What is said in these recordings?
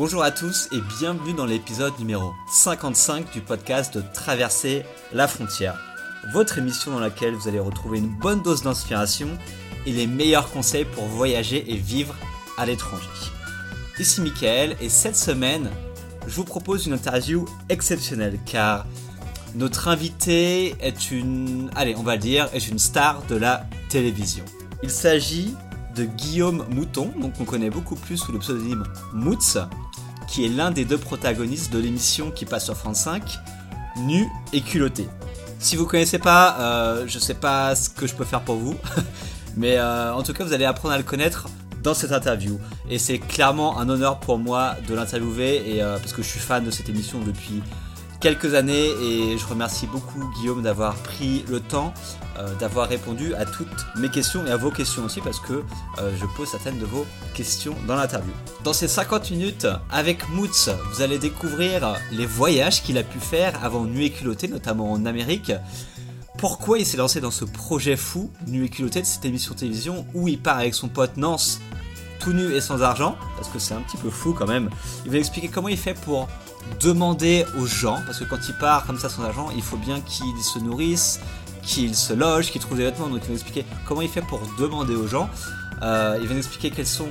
Bonjour à tous et bienvenue dans l'épisode numéro 55 du podcast de Traverser la frontière. Votre émission dans laquelle vous allez retrouver une bonne dose d'inspiration et les meilleurs conseils pour voyager et vivre à l'étranger. Ici Michael et cette semaine, je vous propose une interview exceptionnelle car notre invité est une, allez, on va le dire, est une star de la télévision. Il s'agit de Guillaume Mouton, donc on connaît beaucoup plus sous le pseudonyme Moots, qui est l'un des deux protagonistes de l'émission qui passe sur France 5, Nu et culotté. Si vous connaissez pas, euh, je sais pas ce que je peux faire pour vous, mais euh, en tout cas vous allez apprendre à le connaître dans cette interview. Et c'est clairement un honneur pour moi de l'interviewer et euh, parce que je suis fan de cette émission depuis quelques années et je remercie beaucoup Guillaume d'avoir pris le temps euh, d'avoir répondu à toutes mes questions et à vos questions aussi parce que euh, je pose certaines de vos questions dans l'interview. Dans ces 50 minutes avec Moots, vous allez découvrir les voyages qu'il a pu faire avant Nuit et culotté, notamment en Amérique. Pourquoi il s'est lancé dans ce projet fou, Nuit et culotté, de cette émission télévision où il part avec son pote Nance tout nu et sans argent, parce que c'est un petit peu fou quand même. Il va expliquer comment il fait pour demander aux gens, parce que quand il part comme ça sans argent, il faut bien qu'il se nourrisse, qu'il se loge, qu'il trouve des vêtements. Donc il va expliquer comment il fait pour demander aux gens. Il va nous expliquer quelles sont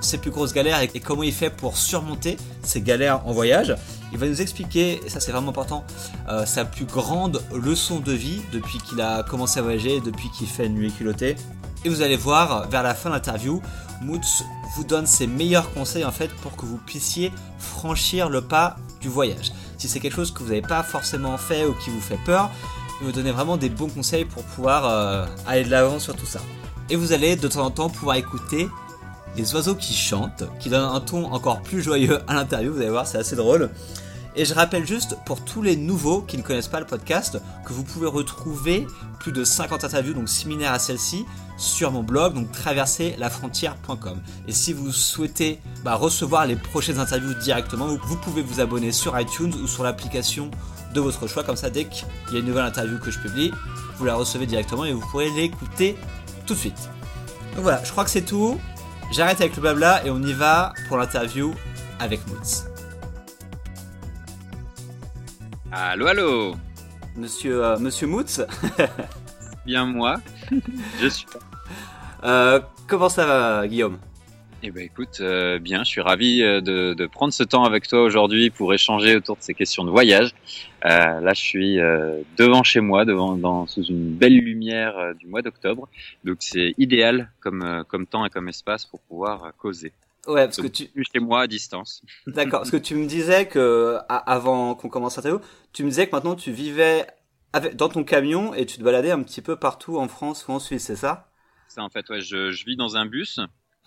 ses plus grosses galères et, comment il fait pour surmonter ces galères en voyage. Il va nous expliquer, et ça c'est vraiment important, euh, sa plus grande leçon de vie depuis qu'il a commencé à voyager, depuis qu'il fait nuit culottée. Et vous allez voir, vers la fin de l'interview, Moots vous donne ses meilleurs conseils en fait pour que vous puissiez franchir le pas du voyage. Si c'est quelque chose que vous n'avez pas forcément fait ou qui vous fait peur, il vous donner vraiment des bons conseils pour pouvoir euh, aller de l'avant sur tout ça. Et vous allez de temps en temps pouvoir écouter les oiseaux qui chantent, qui donnent un ton encore plus joyeux à l'interview, vous allez voir, c'est assez drôle. Et je rappelle juste pour tous les nouveaux qui ne connaissent pas le podcast que vous pouvez retrouver plus de 50 interviews donc similaires à celle-ci sur mon blog donc traverserlafrontière.com. Et si vous souhaitez bah, recevoir les prochaines interviews directement, vous pouvez vous abonner sur iTunes ou sur l'application de votre choix comme ça dès qu'il y a une nouvelle interview que je publie, vous la recevez directement et vous pourrez l'écouter tout de suite. Donc voilà, je crois que c'est tout. J'arrête avec le blabla et on y va pour l'interview avec Moots. Allô, allô? Monsieur, euh, Monsieur Moots Bien moi, je suis euh, comment ça va, Guillaume? Eh ben écoute, euh, bien, je suis ravi euh, de, de, prendre ce temps avec toi aujourd'hui pour échanger autour de ces questions de voyage. Euh, là, je suis devant chez moi, devant, dans, sous une belle lumière du mois d'octobre, donc c'est idéal comme, comme temps et comme espace pour pouvoir causer. Ouais, parce que tu chez moi à distance. D'accord, parce que tu me disais que avant qu'on commence l'interview, tu me disais que maintenant tu vivais avec, dans ton camion et tu te baladais un petit peu partout en France ou en Suisse, c'est ça? C'est en fait, ouais, je, je, vis dans un bus,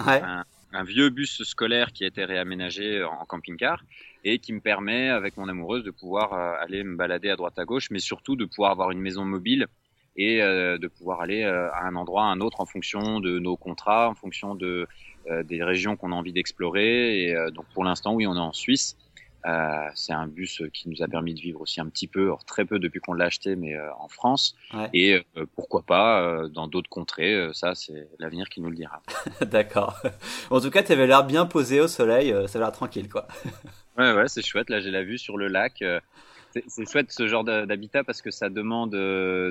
ouais. un, un, vieux bus scolaire qui a été réaménagé en camping-car et qui me permet, avec mon amoureuse, de pouvoir euh, aller me balader à droite à gauche, mais surtout de pouvoir avoir une maison mobile et euh, de pouvoir aller euh, à un endroit à un autre en fonction de nos contrats, en fonction de des régions qu'on a envie d'explorer. Et donc pour l'instant, oui, on est en Suisse. Euh, c'est un bus qui nous a permis de vivre aussi un petit peu, or très peu depuis qu'on l'a acheté, mais euh, en France. Ouais. Et euh, pourquoi pas dans d'autres contrées, ça c'est l'avenir qui nous le dira. D'accord. En tout cas, tu avais l'air bien posé au soleil, ça a l'air tranquille quoi. ouais, ouais, c'est chouette. Là, j'ai la vue sur le lac. C'est chouette ce genre d'habitat parce que ça demande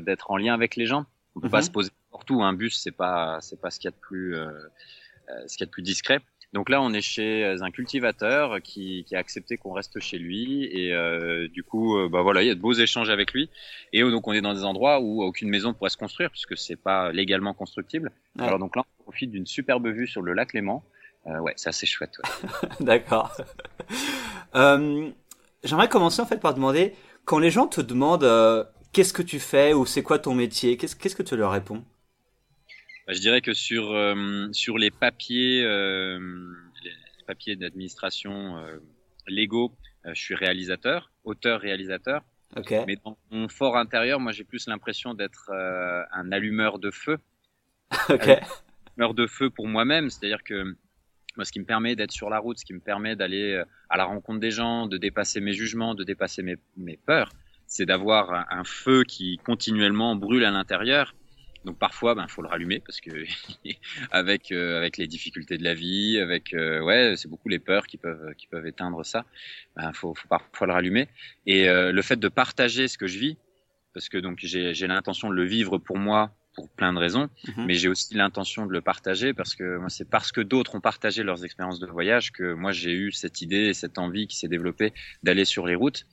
d'être en lien avec les gens. On peut mm -hmm. pas se poser où. Un bus, c'est pas, c'est pas ce qu'il y a de plus ce qu'il y a de plus discret. Donc là, on est chez un cultivateur qui, qui a accepté qu'on reste chez lui et euh, du coup, euh, bah voilà, il y a de beaux échanges avec lui. Et donc, on est dans des endroits où aucune maison pourrait se construire puisque c'est pas légalement constructible. Ouais. Alors donc là, on profite d'une superbe vue sur le lac Léman. Euh, ouais, c'est assez chouette. Ouais. D'accord. euh, J'aimerais commencer en fait par demander quand les gens te demandent euh, qu'est-ce que tu fais ou c'est quoi ton métier, qu'est-ce qu'est-ce que tu leur réponds? Je dirais que sur euh, sur les papiers euh, les papiers d'administration euh, légaux, je suis réalisateur, auteur réalisateur. Okay. Mais dans mon fort intérieur, moi j'ai plus l'impression d'être un allumeur de feu. okay. Allumeur de feu pour moi-même, c'est-à-dire que moi, ce qui me permet d'être sur la route, ce qui me permet d'aller à la rencontre des gens, de dépasser mes jugements, de dépasser mes, mes peurs, c'est d'avoir un feu qui continuellement brûle à l'intérieur Donc parfois, ben faut le rallumer parce que avec euh, avec les difficultés de la vie, avec euh, ouais, c'est beaucoup les peurs qui peuvent qui peuvent éteindre ça. Ben faut, faut parfois le rallumer. Et euh, le fait de partager ce que je vis, parce que donc j'ai j'ai l'intention de le vivre pour moi pour plein de raisons, mhm. mais j'ai aussi l'intention de le partager parce que moi c'est parce que d'autres ont partagé leurs expériences de voyage que moi j'ai eu cette idée et cette envie qui s'est développée d'aller sur les routes.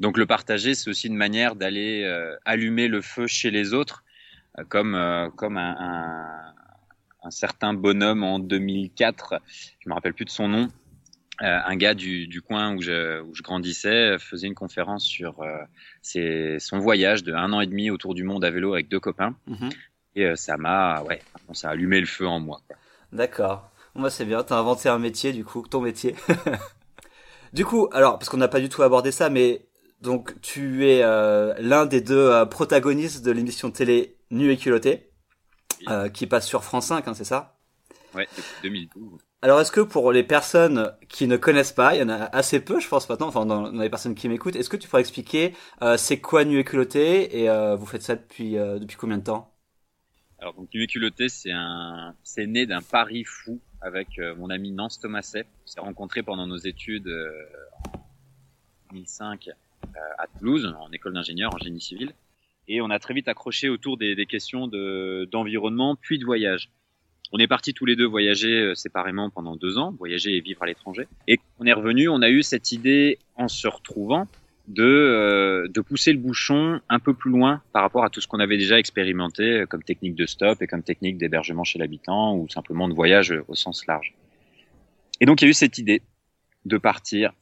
Donc le partager, c'est aussi une manière d'aller allumer le feu chez les autres comme euh, comme un, un, un, certain bonhomme en 2004, je me rappelle plus de son nom, euh, un gars du, du coin où je, où je, grandissais faisait une conférence sur euh, ses, son voyage de un an et demi autour du monde à vélo avec deux copains. Mhm. Et euh, ça m'a, ouais, ça a allumé le feu en moi. D'accord. Moi, c'est bien. T'as inventé un métier, du coup, ton métier. du coup, alors, parce qu'on n'a pas du tout abordé ça, mais donc tu es euh, l'un des deux protagonistes de l'émission télé Nu et culotté, euh, qui passe sur France 5, hein, c'est ça? Ouais, depuis 2012. Alors, est-ce que pour les personnes qui ne connaissent pas, il y en a assez peu, je pense maintenant, enfin dans, les personnes qui m'écoutent, est-ce que tu pourrais expliquer euh, c'est quoi Nu et culotté et euh, vous faites ça depuis depuis combien de temps? Alors donc Nu et culotté, c'est un, c'est né d'un pari fou avec mon ami Nance Thomaset. On s'est rencontrés pendant nos études en 2005 à Toulouse, en école d'ingénieur en génie civil et on a très vite accroché autour des, des questions d'environnement puis de voyage. On est partis tous les deux voyager euh, séparément pendant deux ans, voyager et vivre à l'étranger. Et on est revenu, on a eu cette idée, en se retrouvant, de, euh, de pousser le bouchon un peu plus loin par rapport à tout ce qu'on avait déjà expérimenté euh, comme technique de stop et comme technique d'hébergement chez l'habitant ou simplement de voyage au sens large. Et donc il y a eu cette idée de partir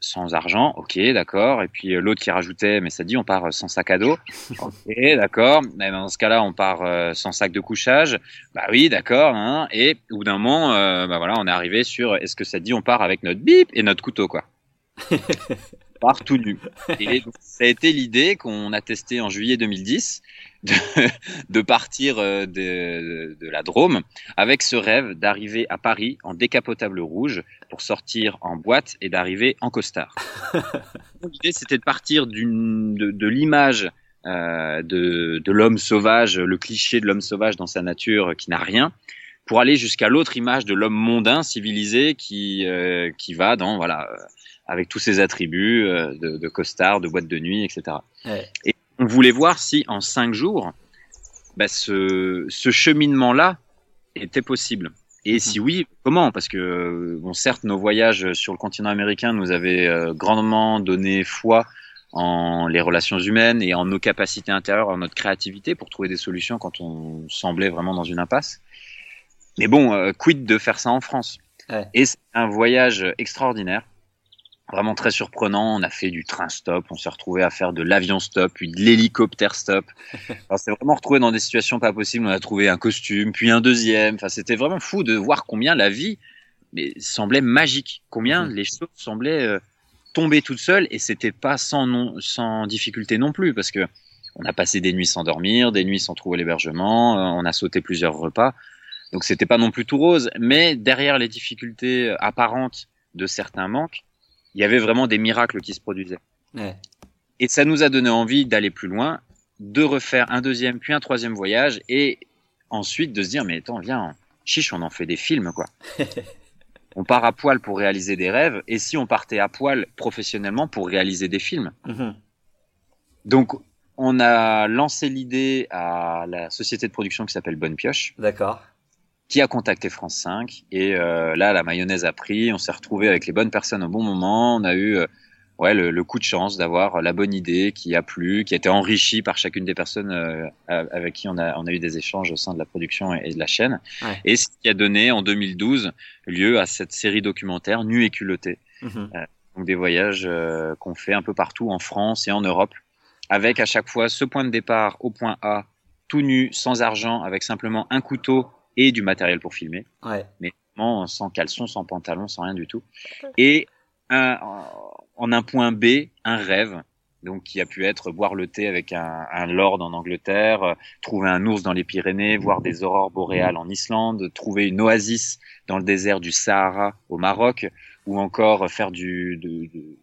sans argent, ok, d'accord. Et puis euh, l'autre qui rajoutait, mais ça dit, on part euh, sans sac à dos, ok, d'accord. Mais dans ce cas-là, on part euh, sans sac de couchage, bah oui, d'accord. Hein. Et au bout d'un moment, bah voilà, on est arrivé sur, est-ce que ça dit, on part avec notre bip et notre couteau, quoi. on part tout nu. Et ça a été l'idée qu'on a testé en juillet 2010 de, de partir de, de, la Drôme avec ce rêve d'arriver à Paris en décapotable rouge pour sortir en boîte et d'arriver en costard. L'idée, c'était de partir de, de l'image euh, de, de l'homme sauvage, le cliché de l'homme sauvage dans sa nature qui n'a rien, pour aller jusqu'à l'autre image de l'homme mondain, civilisé, qui, euh, qui va dans, voilà, euh, avec tous ses attributs euh, de, de, costard, de boîte de nuit, etc. Ouais. Et on voulait voir si en cinq jours, bah, ce, ce cheminement-là était possible. Et mhm. si oui, comment? Parce que, bon, certes, nos voyages sur le continent américain nous avaient euh, grandement donné foi en les relations humaines et en nos capacités intérieures, en notre créativité pour trouver des solutions quand on semblait vraiment dans une impasse. Mais bon, euh, quid de faire ça en France? Ouais. Et c'est un voyage extraordinaire vraiment très surprenant. On a fait du train stop, on s'est retrouvé à faire de l'avion stop, puis de l'hélicoptère stop. on s'est vraiment retrouvé dans des situations pas possibles. On a trouvé un costume, puis un deuxième. Enfin, c'était vraiment fou de voir combien la vie mais, semblait magique, combien mm. les choses semblaient euh, tomber toutes seules, et c'était pas sans non, sans difficulté non plus, parce que on a passé des nuits sans dormir, des nuits sans trouver l'hébergement, euh, on a sauté plusieurs repas. Donc c'était pas non plus tout rose, mais derrière les difficultés apparentes de certains manques, il y avait vraiment des miracles qui se produisaient. Ouais. Et ça nous a donné envie d'aller plus loin, de refaire un deuxième puis un troisième voyage et ensuite de se dire mais attends viens chiche on en fait des films quoi. on part à poil pour réaliser des rêves et si on partait à poil professionnellement pour réaliser des films. Mm-hmm. Donc on a lancé l'idée à la société de production qui s'appelle Bonne Pioche. D'accord qui a contacté France 5 et euh, là la mayonnaise a pris, on s'est retrouvé avec les bonnes personnes au bon moment, on a eu euh, ouais le, le, coup de chance d'avoir la bonne idée qui a plu, qui a été enrichie par chacune des personnes euh, avec qui on a on a eu des échanges au sein de la production et, de la chaîne ouais. et ce qui a donné en 2012 lieu à cette série documentaire Nu et culotté. Mmh. donc des voyages qu'on fait un peu partout en France et en Europe avec à chaque fois ce point de départ au point A tout nu, sans argent, avec simplement un couteau et du matériel pour filmer. Ouais. Mais sans caleçon, sans pantalon, sans rien du tout. Et un, en un point B, un rêve. Donc, qui a pu être boire le thé avec un, un lord en Angleterre, euh, trouver un ours dans les Pyrénées, voir des aurores boréales en Islande, trouver une oasis dans le désert du Sahara au Maroc, ou encore faire du, de, de,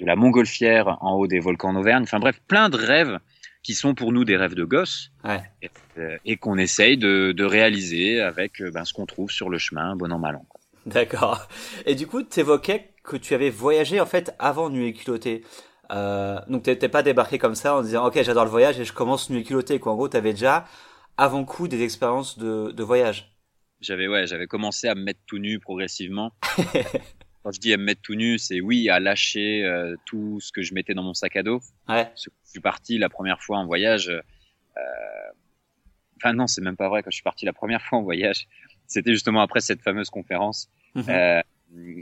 de la montgolfière en haut des volcans d'Auvergne. Enfin bref, plein de rêves qui sont pour nous des rêves de gosse ouais. et, euh, et qu'on essaye de, de, réaliser avec euh, ben, ce qu'on trouve sur le chemin, bon an mal an. D'accord. Et du coup, tu évoquais que tu avais voyagé en fait avant Nuit culottée. Euh, donc t'es pas débarqué comme ça en disant ok j'adore le voyage et je commence Nuit culottée quoi. En gros, t'avais déjà avant coup des expériences de, de voyage. J'avais ouais, j'avais commencé à me mettre tout nu progressivement. Quand je dis à me mettre tout nu, c'est oui à lâcher euh, tout ce que je mettais dans mon sac à dos. Ouais. Suis parti la première fois en voyage. Euh... Enfin non, c'est même pas vrai. Quand je suis parti la première fois en voyage, c'était justement après cette fameuse conférence. Mhm. Euh,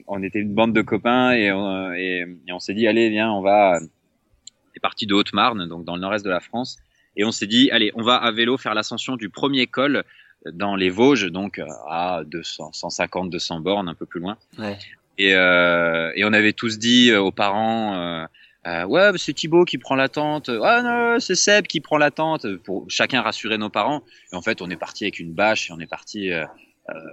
on était une bande de copains et on, et, et on s'est dit allez viens on va. On est parti de Haute-Marne, donc dans le nord-est de la France, et on s'est dit allez on va à vélo faire l'ascension du premier col dans les Vosges, donc à 200, 150, 200 bornes, un peu plus loin. Ouais. Et, euh, et on avait tous dit aux parents, euh, euh, ouais, c'est Thibaut qui prend la tente. Ah non, c'est Seb qui prend la tente. Pour chacun rassurer nos parents. Et en fait, on est parti avec une bâche et on est parti euh,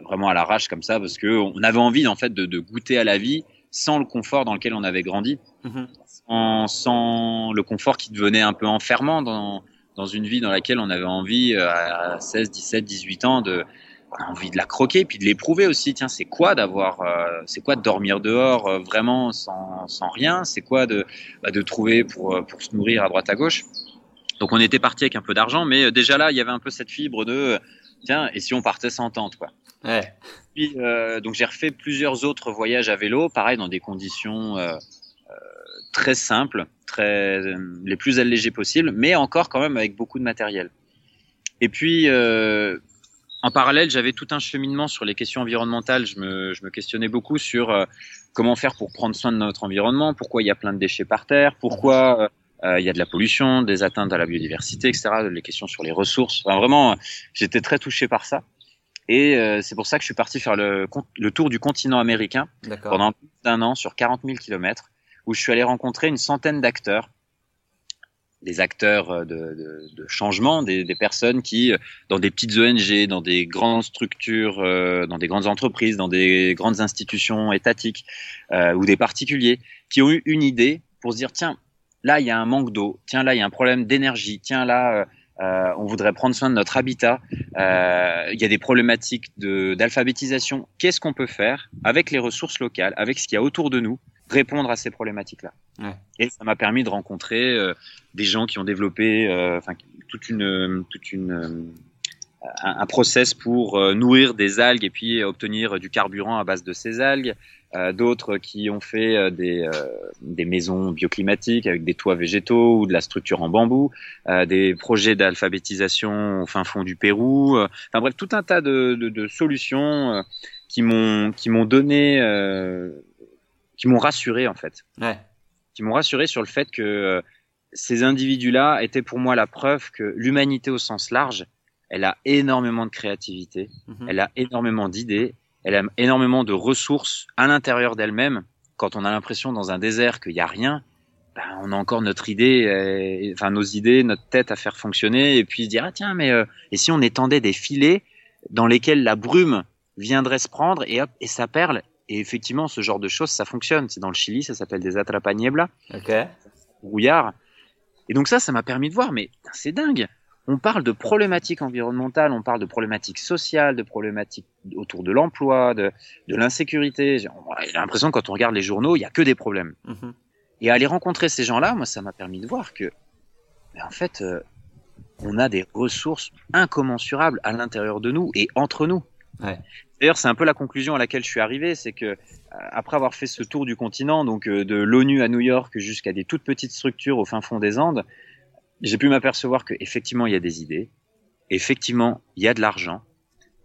vraiment à l'arrache comme ça parce que on avait envie en fait de, de, goûter à la vie sans le confort dans lequel on avait grandi, Mhm. sans, sans le confort qui devenait un peu enfermant dans dans une vie dans laquelle on avait envie euh, à 16, 17, 18 ans de on a envie de la croquer puis de l'éprouver aussi. Tiens c'est quoi d'avoir euh, c'est quoi de dormir dehors euh, vraiment sans, sans rien? C'est quoi de bah, de trouver pour euh, pour se nourrir à droite à gauche? Donc on était parti avec un peu d'argent mais euh, déjà là il y avait un peu cette fibre de euh, tiens et si on partait sans tente quoi? Ouais. puis euh, donc j'ai refait plusieurs autres voyages à vélo. Pareil dans des conditions très simples très les plus allégées possibles mais encore quand même avec beaucoup de matériel. Et puis euh, en parallèle, j'avais tout un cheminement sur les questions environnementales. Je me, je me questionnais beaucoup sur euh, comment faire pour prendre soin de notre environnement, pourquoi il y a plein de déchets par terre, pourquoi euh, il y a de la pollution, des atteintes à la biodiversité, etc. Les questions sur les ressources. Enfin, vraiment, j'étais très touché par ça. Et euh, c'est pour ça que je suis parti faire le, le tour du continent américain pendant plus d'un an sur 40 000 kilomètres, où je suis allé rencontrer une centaine d'acteurs des acteurs de, de, de changement, des, des, personnes qui, dans des petites ONG, dans des grandes structures, euh, dans des grandes entreprises, dans des grandes institutions étatiques euh, ou des particuliers, qui ont eu une idée pour se dire tiens, là il y a un manque d'eau, tiens là il y a un problème d'énergie, tiens là euh, on voudrait prendre soin de notre habitat, euh, il y a des problématiques d'alphabétisation. Qu'est-ce qu'on peut faire avec les ressources locales, avec ce qu'il y a autour de nous répondre à ces problématiques-là. Ouais. Et ça m'a permis de rencontrer euh, des gens qui ont développé euh, toute une, toute une, euh, un, un, process pour euh, nourrir des algues et puis obtenir du carburant à base de ces algues. Euh, D'autres qui ont fait euh, des, des maisons bioclimatiques avec des toits végétaux ou de la structure en bambou, euh, des projets d'alphabétisation au fin fond du Pérou. Enfin bref, tout un tas de, de, de solutions euh, qui m'ont qui m'ont donné euh, qui m'ont rassuré en fait. Ouais. Qui m'ont rassuré sur le fait que euh, ces individus-là étaient pour moi la preuve que l'humanité au sens large, elle a énormément de créativité, Mhm. elle a énormément d'idées, elle a énormément de ressources à l'intérieur d'elle-même. Quand on a l'impression dans un désert qu'il n'y a rien, ben, on a encore notre idée, euh, enfin nos idées, notre tête à faire fonctionner, et puis se dire ah tiens mais euh, et si on étendait des filets dans lesquels la brume viendrait se prendre et hop et ça perle et effectivement, ce genre de choses, ça fonctionne. C'est dans le Chili, ça s'appelle des atrapaniebla, Ok. brouillard. Et donc ça, ça m'a permis de voir, mais c'est dingue. On parle de problématiques environnementales, on parle de problématiques sociales, de problématiques autour de l'emploi, de, de l'insécurité. J'ai l'impression que quand on regarde les journaux, il y a que des problèmes. Mhm. Et aller rencontrer ces gens-là, moi, ça m'a permis de voir que, ben, en fait, euh, on a des ressources incommensurables à l'intérieur de nous et entre nous. D'ailleurs, c'est un peu la conclusion à laquelle je suis arrivé, c'est que euh, après avoir fait ce tour du continent, donc euh, de l'ONU à New York jusqu'à des toutes petites structures au fin fond des Andes, j'ai pu m'apercevoir que effectivement il y a des idées, effectivement il y a de l'argent,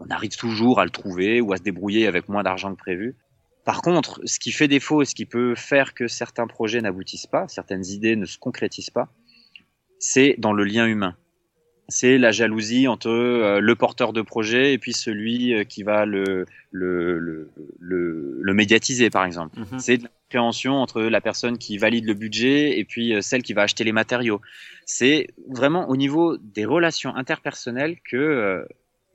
on arrive toujours à le trouver ou à se débrouiller avec moins d'argent que prévu. Par contre, ce qui fait défaut et ce qui peut faire que certains projets n'aboutissent pas, certaines idées ne se concrétisent pas, c'est dans le lien humain c'est la jalousie entre euh, le porteur de projet et puis celui euh, qui va le, le, le, le, le médiatiser, par exemple. Mhm. C'est de l'appréhension entre la personne qui valide le budget et puis euh, celle qui va acheter les matériaux. C'est vraiment au niveau des relations interpersonnelles que,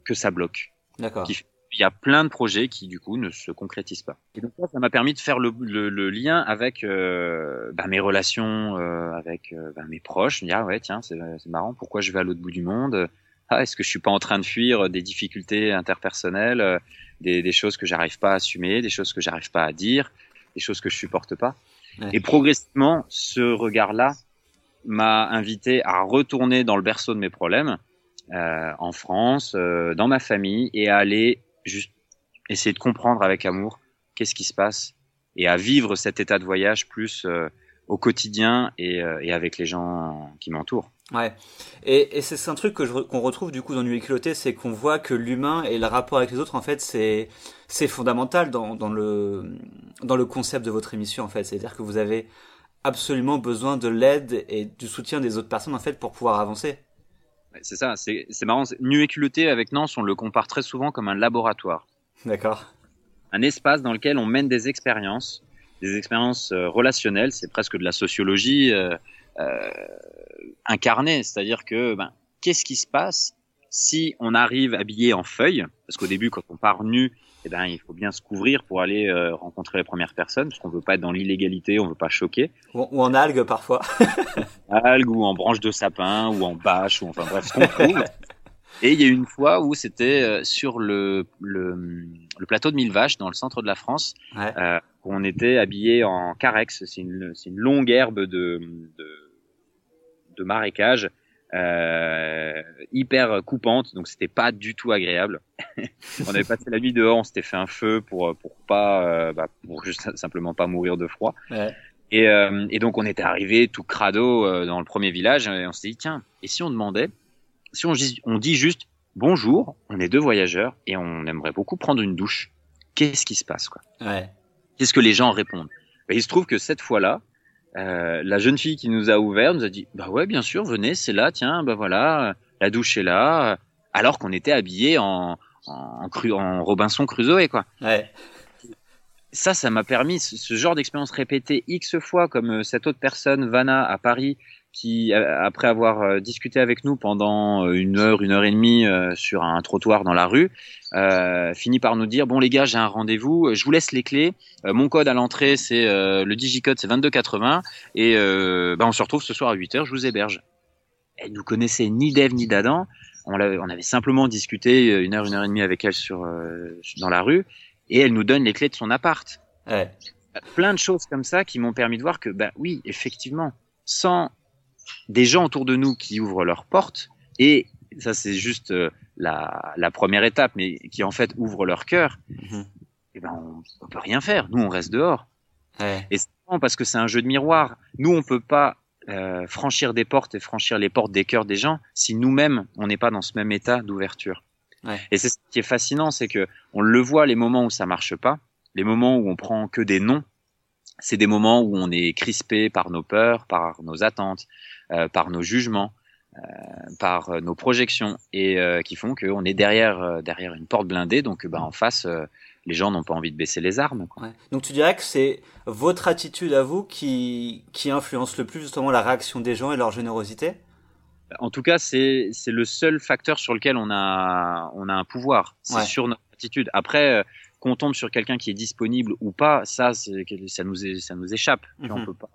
que ça bloque. D'accord. Qui- il y a plein de projets qui du coup ne se concrétisent pas. Et donc ça, m'a permis de faire le, le, lien avec euh, bah, mes relations, euh, avec euh, bah, mes proches. Je me dis ah ouais tiens c'est marrant, pourquoi je vais à l'autre bout du monde? Ah est-ce que je suis pas en train de fuir des difficultés interpersonnelles, des, des choses que j'arrive pas à assumer, des choses que j'arrive pas à dire, des choses que je supporte pas? Et progressivement, ce regard-là m'a invité à retourner dans le berceau de mes problèmes, en France, dans ma famille, et à aller juste essayer de comprendre avec amour qu'est-ce qui se passe et à vivre cet état de voyage plus euh, au quotidien et, euh, et, avec les gens qui m'entourent. Ouais, et, c'est un truc qu'on retrouve du coup dans Nuit Culotté, c'est qu'on voit que l'humain et le rapport avec les autres, en fait, c'est c'est fondamental dans, dans le dans le concept de votre émission, en fait. C'est-à-dire que vous avez absolument besoin de l'aide et du soutien des autres personnes, en fait, pour pouvoir avancer. C'est ça, c'est marrant. Nu et culotté avec Nance, on le compare très souvent comme un laboratoire. D'accord. Un espace dans lequel on mène des expériences, des expériences euh, relationnelles, c'est presque de la sociologie euh, euh, incarnée, c'est-à-dire que ben, qu'est-ce qui se passe si on arrive habillé en feuille, parce qu'au début quand on part nu, eh ben, il faut bien se couvrir pour aller euh, rencontrer les premières personnes, parce qu'on veut pas être dans l'illégalité, on veut pas choquer. Ou, en algues parfois. algues ou en branche de sapin ou en bâche ou enfin bref ce qu'on trouve. Et il y a une fois où c'était euh, sur le, le, le, plateau de Mille Vaches dans le centre de la France, euh, où on était habillé en carex. C'est une, une longue herbe de, de, de marécage euh, hyper coupante, donc c'était pas du tout agréable. on avait passé la nuit dehors, on s'était fait un feu pour pour pas, euh, bah, pour juste simplement pas mourir de froid. Ouais. Et, euh, et, donc on était arrivé tout crado euh, dans le premier village et on s'est dit tiens, et si on demandait, si on, on dit juste bonjour, on est deux voyageurs et on aimerait beaucoup prendre une douche, qu'est-ce qui se passe quoi? Ouais. Qu'est-ce que les gens répondent? Ben, Il se trouve que cette fois-là, euh, la jeune fille qui nous a ouvert nous a dit bah ouais bien sûr venez c'est là tiens bah voilà la douche est là alors qu'on était habillés en en, cru, en Robinson Crusoe quoi. Ouais. Ça ça m'a permis ce, genre d'expérience répétée x fois comme euh, cette autre personne Vanna à Paris qui, euh, après avoir euh, discuté avec nous pendant euh, une heure, une heure et demie sur un trottoir dans la rue, euh, finit par nous dire bon les gars, j'ai un rendez-vous, je vous laisse les clés. mon code à l'entrée, c'est le digicode, c'est 2280 et bah, on se retrouve ce soir à 8 heures, je vous héberge. Elle nous connaissait ni d'Ève ni d'Adam. On, on avait simplement discuté une heure, une heure et demie avec elle sur dans la rue et elle nous donne les clés de son appart. Ouais. Plein de choses comme ça qui m'ont permis de voir que bah oui, effectivement, sans des gens autour de nous qui ouvrent leurs portes et ça c'est juste euh, la, la, première étape, mais qui en fait ouvrent leur cœur, et eh ben on, on, peut rien faire. Nous on reste dehors. Ouais. Et c'est parce que c'est un jeu de miroir. Nous on peut pas euh, franchir des portes et franchir les portes des cœurs des gens si nous-mêmes on n'est pas dans ce même état d'ouverture. Ouais. Et c'est ce qui est fascinant, c'est que on le voit les moments où ça marche pas, les moments où on prend que des noms, c'est des moments où on est crispé par nos peurs, par nos attentes, euh, par nos jugements, euh, par euh, nos projections et qui font qu'on est derrière derrière une porte blindée. Donc, bah, en face, les gens n'ont pas envie de baisser les armes. Ouais. Donc, tu dirais que c'est votre attitude à vous qui qui influence le plus justement la réaction des gens et leur générosité? En tout cas, c'est le seul facteur sur lequel on a on a un pouvoir. C'est sur notre attitude. Après, qu'on tombe sur quelqu'un qui est disponible ou pas, ça, ça nous ça nous échappe. Mm On peut pas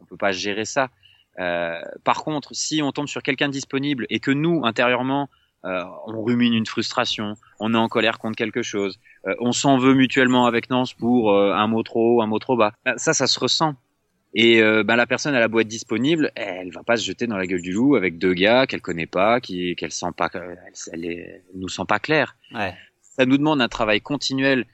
on peut pas gérer ça. Euh, par contre, si on tombe sur quelqu'un disponible et que nous, intérieurement, euh, on rumine une frustration, on est en colère contre quelque chose, euh, on s'en veut mutuellement avec Nance pour euh, un mot trop haut, un mot trop bas, bah, ça, ça se ressent. Et bah, la personne à la boîte disponible, elle va pas se jeter dans la gueule du loup avec deux gars qu'elle connaît pas, qui qu'elle sent pas, elle, elle, nous sent pas clair. Ouais. Ça nous demande un travail continuel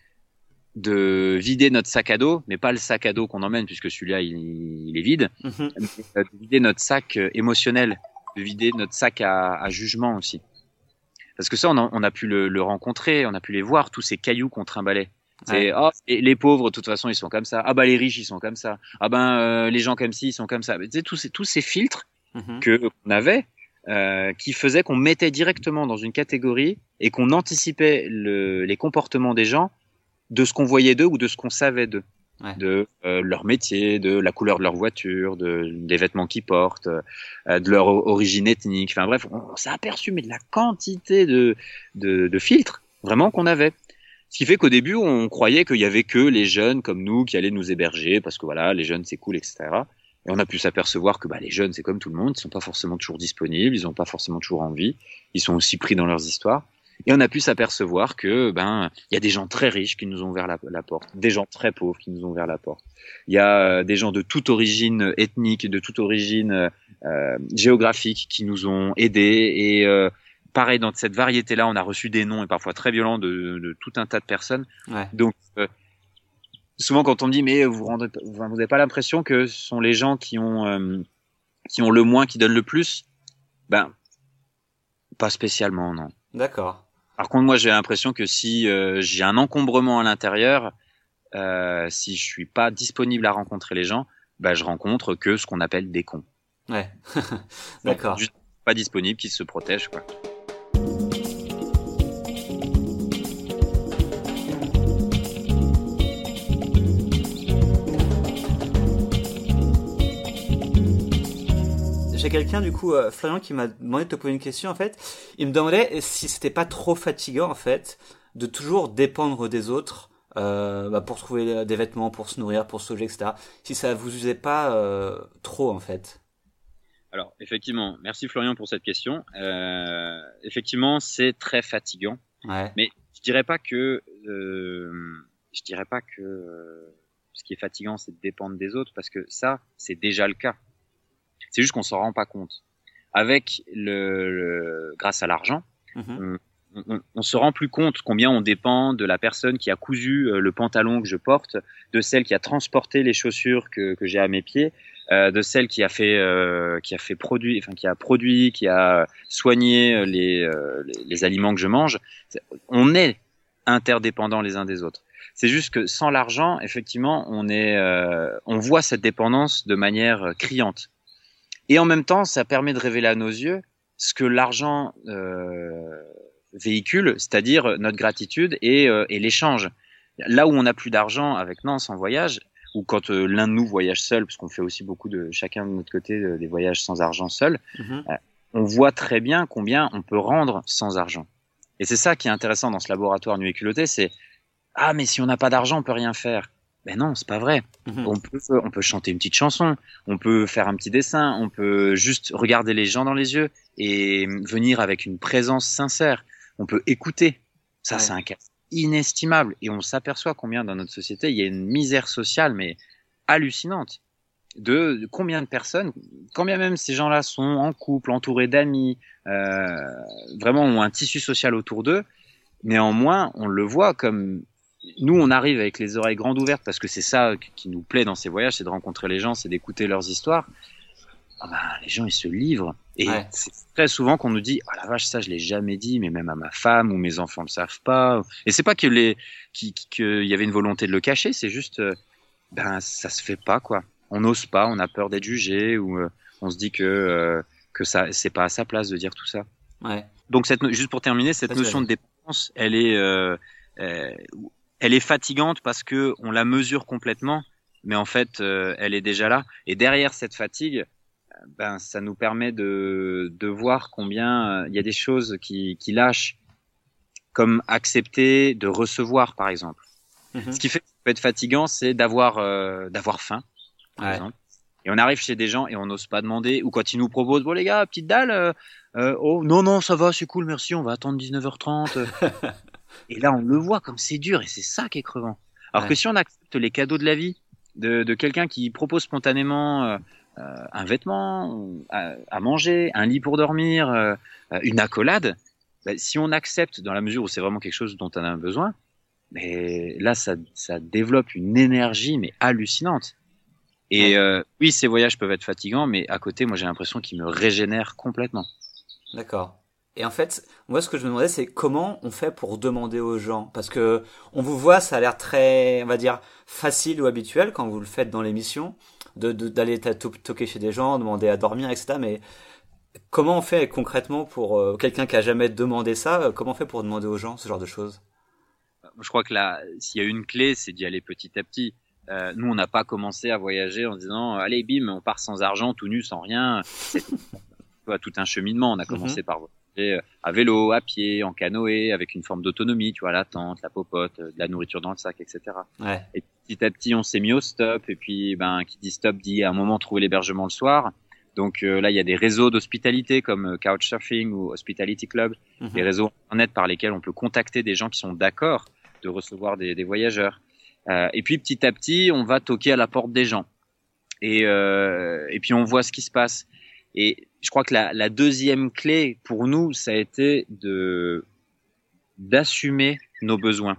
de vider notre sac à dos, mais pas le sac à dos qu'on emmène puisque celui-là il, est vide, mhm. euh, de vider notre sac euh, émotionnel, de vider notre sac à, à jugement aussi. Parce que ça, on a, on a pu le, le, rencontrer, on a pu les voir, tous ces cailloux qu'on trimballait. C'est oh, les pauvres, de toute façon, ils sont comme ça. Ah bah les riches, ils sont comme ça. Ah ben euh, les gens comme ci, ils sont comme ça. Tu sais, tous ces tous ces filtres mhm. que qu'on avait, euh, qui faisaient qu'on mettait directement dans une catégorie et qu'on anticipait le, les comportements des gens de ce qu'on voyait d'eux ou de ce qu'on savait d'eux. de euh, leur métier, de la couleur de leur voiture, de des vêtements qu'ils portent, euh, de leur origine ethnique. Enfin bref, on, s'est aperçu mais de la quantité de de, de filtres vraiment qu'on avait. Ce qui fait qu'au début, on croyait qu'il y avait que les jeunes comme nous qui allaient nous héberger parce que voilà, les jeunes c'est cool, etc. Et on a pu s'apercevoir que bah, les jeunes, c'est comme tout le monde, ils sont pas forcément toujours disponibles, ils n'ont pas forcément toujours envie, ils sont aussi pris dans leurs histoires. Et on a pu s'apercevoir que ben il y a des gens très riches qui nous ont ouvert la, porte, des gens très pauvres qui nous ont ouvert la porte. Il y a euh, des gens de toute origine ethnique, de toute origine euh, géographique qui nous ont aidés. Et euh, pareil dans cette variété-là, on a reçu des noms et parfois très violents de, de tout un tas de personnes. Ouais. Donc euh, souvent quand on me dit mais vous rendez, vous n'avez pas l'impression que ce sont les gens qui ont euh, qui ont le moins qui donnent le plus? Ben pas spécialement non. D'accord. Par contre moi j'ai l'impression que si euh, j'ai un encombrement à l'intérieur, euh, si je suis pas disponible à rencontrer les gens, ben je rencontre que ce qu'on appelle des cons. Ouais. D'accord. Pas disponible, qui se protègent quoi. J'ai quelqu'un du coup, euh, Florian, qui m'a demandé de te poser une question en fait. Il me demandait si c'était pas trop fatigant en fait de toujours dépendre des autres euh, bah, pour trouver des vêtements, pour se nourrir, pour se loger, etc. Si ça vous usait pas euh, trop en fait. Alors effectivement, merci Florian pour cette question. Euh, effectivement, c'est très fatigant. Ouais. Mais je dirais pas que euh, je dirais pas que euh, ce qui est fatigant c'est de dépendre des autres parce que ça c'est déjà le cas. C'est juste qu'on s'en rend pas compte. Avec le, le grâce à l'argent, Mhm. on, on, on se rend plus compte combien on dépend de la personne qui a cousu euh, le pantalon que je porte, de celle qui a transporté les chaussures que, que j'ai à mes pieds, euh, de celle qui a fait euh, qui a fait produit, enfin qui a produit, qui a soigné euh, les, euh, les, les aliments que je mange. On est interdépendants les uns des autres. C'est juste que sans l'argent, effectivement, on est, euh, on voit cette dépendance de manière euh, criante. Et en même temps, ça permet de révéler à nos yeux ce que l'argent euh, véhicule, c'est-à-dire notre gratitude et, euh, et l'échange. Là où on n'a plus d'argent avec Nance en voyage, ou quand euh, l'un de nous voyage seul, parce qu'on fait aussi beaucoup de chacun de notre côté des voyages sans argent seul, Mhm. on voit très bien combien on peut rendre sans argent. Et c'est ça qui est intéressant dans ce laboratoire nu et culotté, c'est ah mais si on n'a pas d'argent, on peut rien faire. Ben non, c'est pas vrai. Mhm. On peut, on peut chanter une petite chanson, on peut faire un petit dessin, on peut juste regarder les gens dans les yeux et venir avec une présence sincère. On peut écouter. Ça, Ouais. c'est un cas inestimable. Et on s'aperçoit combien dans notre société, il y a une misère sociale, mais hallucinante. De, de combien de personnes, combien même ces gens-là sont en couple, entourés d'amis, euh, vraiment ont un tissu social autour d'eux. Néanmoins, on le voit comme nous, on arrive avec les oreilles grandes ouvertes parce que c'est ça qui nous plaît dans ces voyages, c'est de rencontrer les gens, c'est d'écouter leurs histoires. Ah ben, les gens, ils se livrent. Et Ouais. c'est très souvent qu'on nous dit, ah la vache, ça, je l'ai jamais dit, mais même à ma femme ou mes enfants le savent pas. Et c'est pas que les, qu'il qui, qu'il y avait une volonté de le cacher, c'est juste, euh, ben, ça se fait pas, quoi. On n'ose pas, on a peur d'être jugé ou euh, on se dit que, euh, que ça, c'est pas à sa place de dire tout ça. Ouais. Donc cette, juste pour terminer, cette notion de dépendance, elle est, euh, elle est fatigante parce que on la mesure complètement, mais en fait, euh, elle est déjà là. Et derrière cette fatigue, euh, ben ça nous permet de, de voir combien euh, il y a des choses qui, qui lâchent, comme accepter de recevoir, par exemple. Mhm. Ce qui fait que ça peut être fatigant, c'est d'avoir euh, d'avoir faim, par Ouais. exemple. Et on arrive chez des gens et on n'ose pas demander, ou quand ils nous proposent, bon les gars, petite dalle, euh, oh non non ça va, c'est cool, merci, on va attendre 19h30. et là on le voit comme c'est dur et c'est ça qui est crevant. Alors Ouais. que si on accepte les cadeaux de la vie de, de quelqu'un qui propose spontanément euh, euh, un vêtement, à, à manger, un lit pour dormir, euh, une accolade, bah, si on accepte dans la mesure où c'est vraiment quelque chose dont on a besoin, mais là ça, ça développe une énergie mais hallucinante. Et euh, oui, ces voyages peuvent être fatigants, mais à côté, moi j'ai l'impression qu'ils me régénèrent complètement. D'accord. Et en fait, moi, ce que je me demandais, c'est comment on fait pour demander aux gens, parce que on vous voit, ça a l'air très, on va dire, facile ou habituel quand vous le faites dans l'émission, de de- d'aller toquer chez des gens, demander à dormir, etc. Mais comment on fait concrètement pour euh, quelqu'un qui a jamais demandé ça euh, Comment on fait pour demander aux gens ce genre de choses? Je crois que là, s'il y a une clé, c'est d'y aller petit à petit. Euh, nous, on n'a pas commencé à voyager en disant allez bim, on part sans argent, tout nu, sans rien. C'est tout un cheminement. On a commencé par à vélo, à pied, en canoë, avec une forme d'autonomie, tu vois, la tente, la popote, de la nourriture dans le sac, etc. Ouais. Et petit à petit, on s'est mis au stop. Et puis, ben, qui dit stop dit à un moment trouver l'hébergement le soir. Donc là, il y a des réseaux d'hospitalité comme Couchsurfing ou Hospitality Club, mhm. des réseaux internet par lesquels on peut contacter des gens qui sont d'accord de recevoir des, des voyageurs. Euh, et puis petit à petit, on va toquer à la porte des gens. Et, euh, et puis on voit ce qui se passe. Et je crois que la, la deuxième clé pour nous, ça a été de d'assumer nos besoins.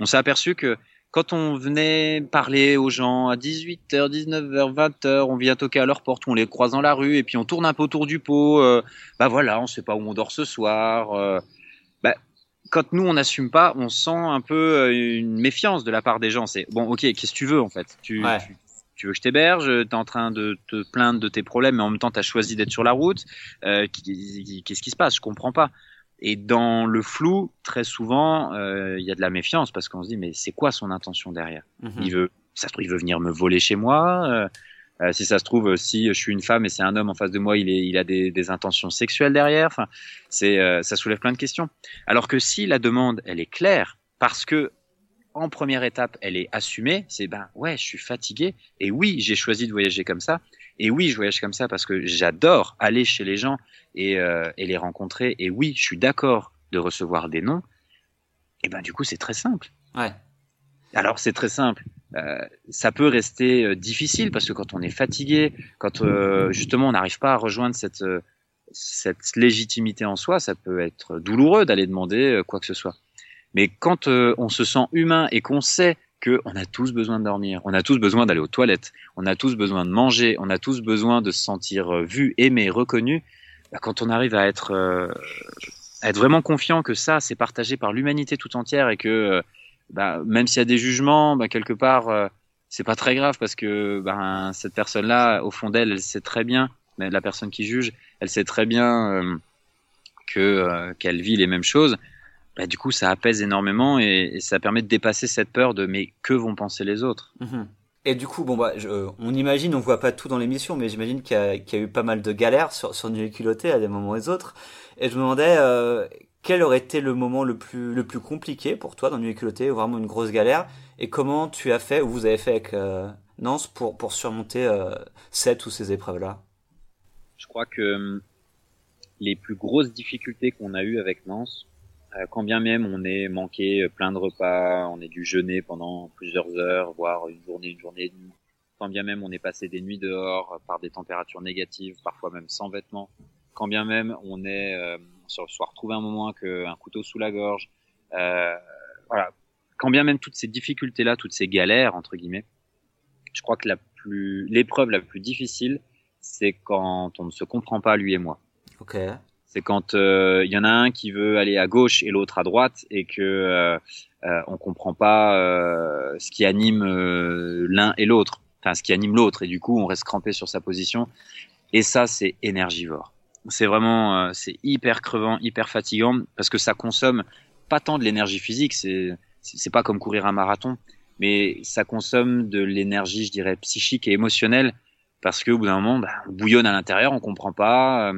On s'est aperçu que quand on venait parler aux gens à 18h, 19h, 20h, on vient toquer à leur porte, on les croise dans la rue et puis on tourne un peu autour du pot. Euh, bah voilà, on sait pas où on dort ce soir. Euh, bah, quand nous on n'assume pas, on sent un peu euh, une méfiance de la part des gens. C'est bon, ok, qu'est-ce que tu veux en fait? Tu, tu, veux que je t'héberge Tu es en train de te plaindre de tes problèmes, mais en même temps tu as choisi d'être sur la route. Euh, qu'est-ce qui se passe? Je comprends pas. Et dans le flou, très souvent, euh, il y a de la méfiance parce qu'on se dit mais c'est quoi son intention derrière? Mhm. Il veut, ça se trouve, il veut venir me voler chez moi. Euh, si ça se trouve, si je suis une femme et c'est un homme en face de moi, il, est, il a des, des intentions sexuelles derrière. Enfin, c'est, euh, ça soulève plein de questions. Alors que si la demande, elle est claire, parce que en première étape, elle est assumée, c'est ben ouais, je suis fatigué et oui, j'ai choisi de voyager comme ça. Et oui, je voyage comme ça parce que j'adore aller chez les gens et, euh, et les rencontrer. Et oui, je suis d'accord de recevoir des noms. Et ben du coup, c'est très simple. Ouais. Alors c'est très simple. Euh, ça peut rester euh, difficile parce que quand on est fatigué, quand euh, justement on n'arrive pas à rejoindre cette, cette légitimité en soi, ça peut être douloureux d'aller demander quoi que ce soit. Mais quand on se sent humain et qu'on sait qu'on a tous besoin de dormir, on a tous besoin d'aller aux toilettes, on a tous besoin de manger, on a tous besoin de se sentir vu, aimé, reconnu, bah, quand on arrive à être, à être vraiment confiant que ça, c'est partagé par l'humanité tout entière et que bah, même s'il y a des jugements, bah, quelque part, euh, c'est pas très grave parce que bah, cette personne-là, au fond d'elle, elle sait très bien, la personne qui juge, elle sait très bien euh, que euh, qu'elle vit les mêmes choses. Bah, du coup, ça apaise énormément et, ça permet de dépasser cette peur de mais que vont penser les autres? Mhm. Et du coup, bon bah, on imagine, on voit pas tout dans l'émission, mais j'imagine qu'il y, y, a eu pas mal de galères sur, sur Nuit culotté à des moments et autres. Et je me demandais, euh, quel aurait été le moment le plus, le plus compliqué pour toi dans Nuit culotté, vraiment une grosse galère, et comment tu as fait, ou vous avez fait avec euh, Nance pour, pour surmonter euh, cette ou ces épreuves-là? Je crois que hum, les plus grosses difficultés qu'on a eues avec Nance, euh, quand bien même on est manqué plein de repas, on est dû jeûner pendant plusieurs heures, voire une journée, une journée et demie, quand bien même on est passé des nuits dehors par des températures négatives, parfois même sans vêtements, quand bien même on est euh, soit retrouvé un moment un couteau sous la gorge, euh, voilà. Quand bien même toutes ces difficultés là, toutes ces galères entre guillemets, je crois que la plus l'épreuve la plus difficile, c'est quand on ne se comprend pas lui et moi. Ok. C'est quand euh, il y en a un qui veut aller à gauche et l'autre à droite et que euh, euh on comprend pas euh, ce qui anime l'un et l'autre, enfin ce qui anime l'autre et du coup on reste crampé sur sa position. Et ça c'est énergivore c'est vraiment euh, c'est hyper crevant, hyper fatigant parce que ça consomme pas tant de l'énergie physique, c'est c'est pas comme courir un marathon, mais ça consomme de l'énergie, je dirais, psychique et émotionnelle parce qu'au bout d'un moment, bah, on bouillonne à l'intérieur, on comprend pas.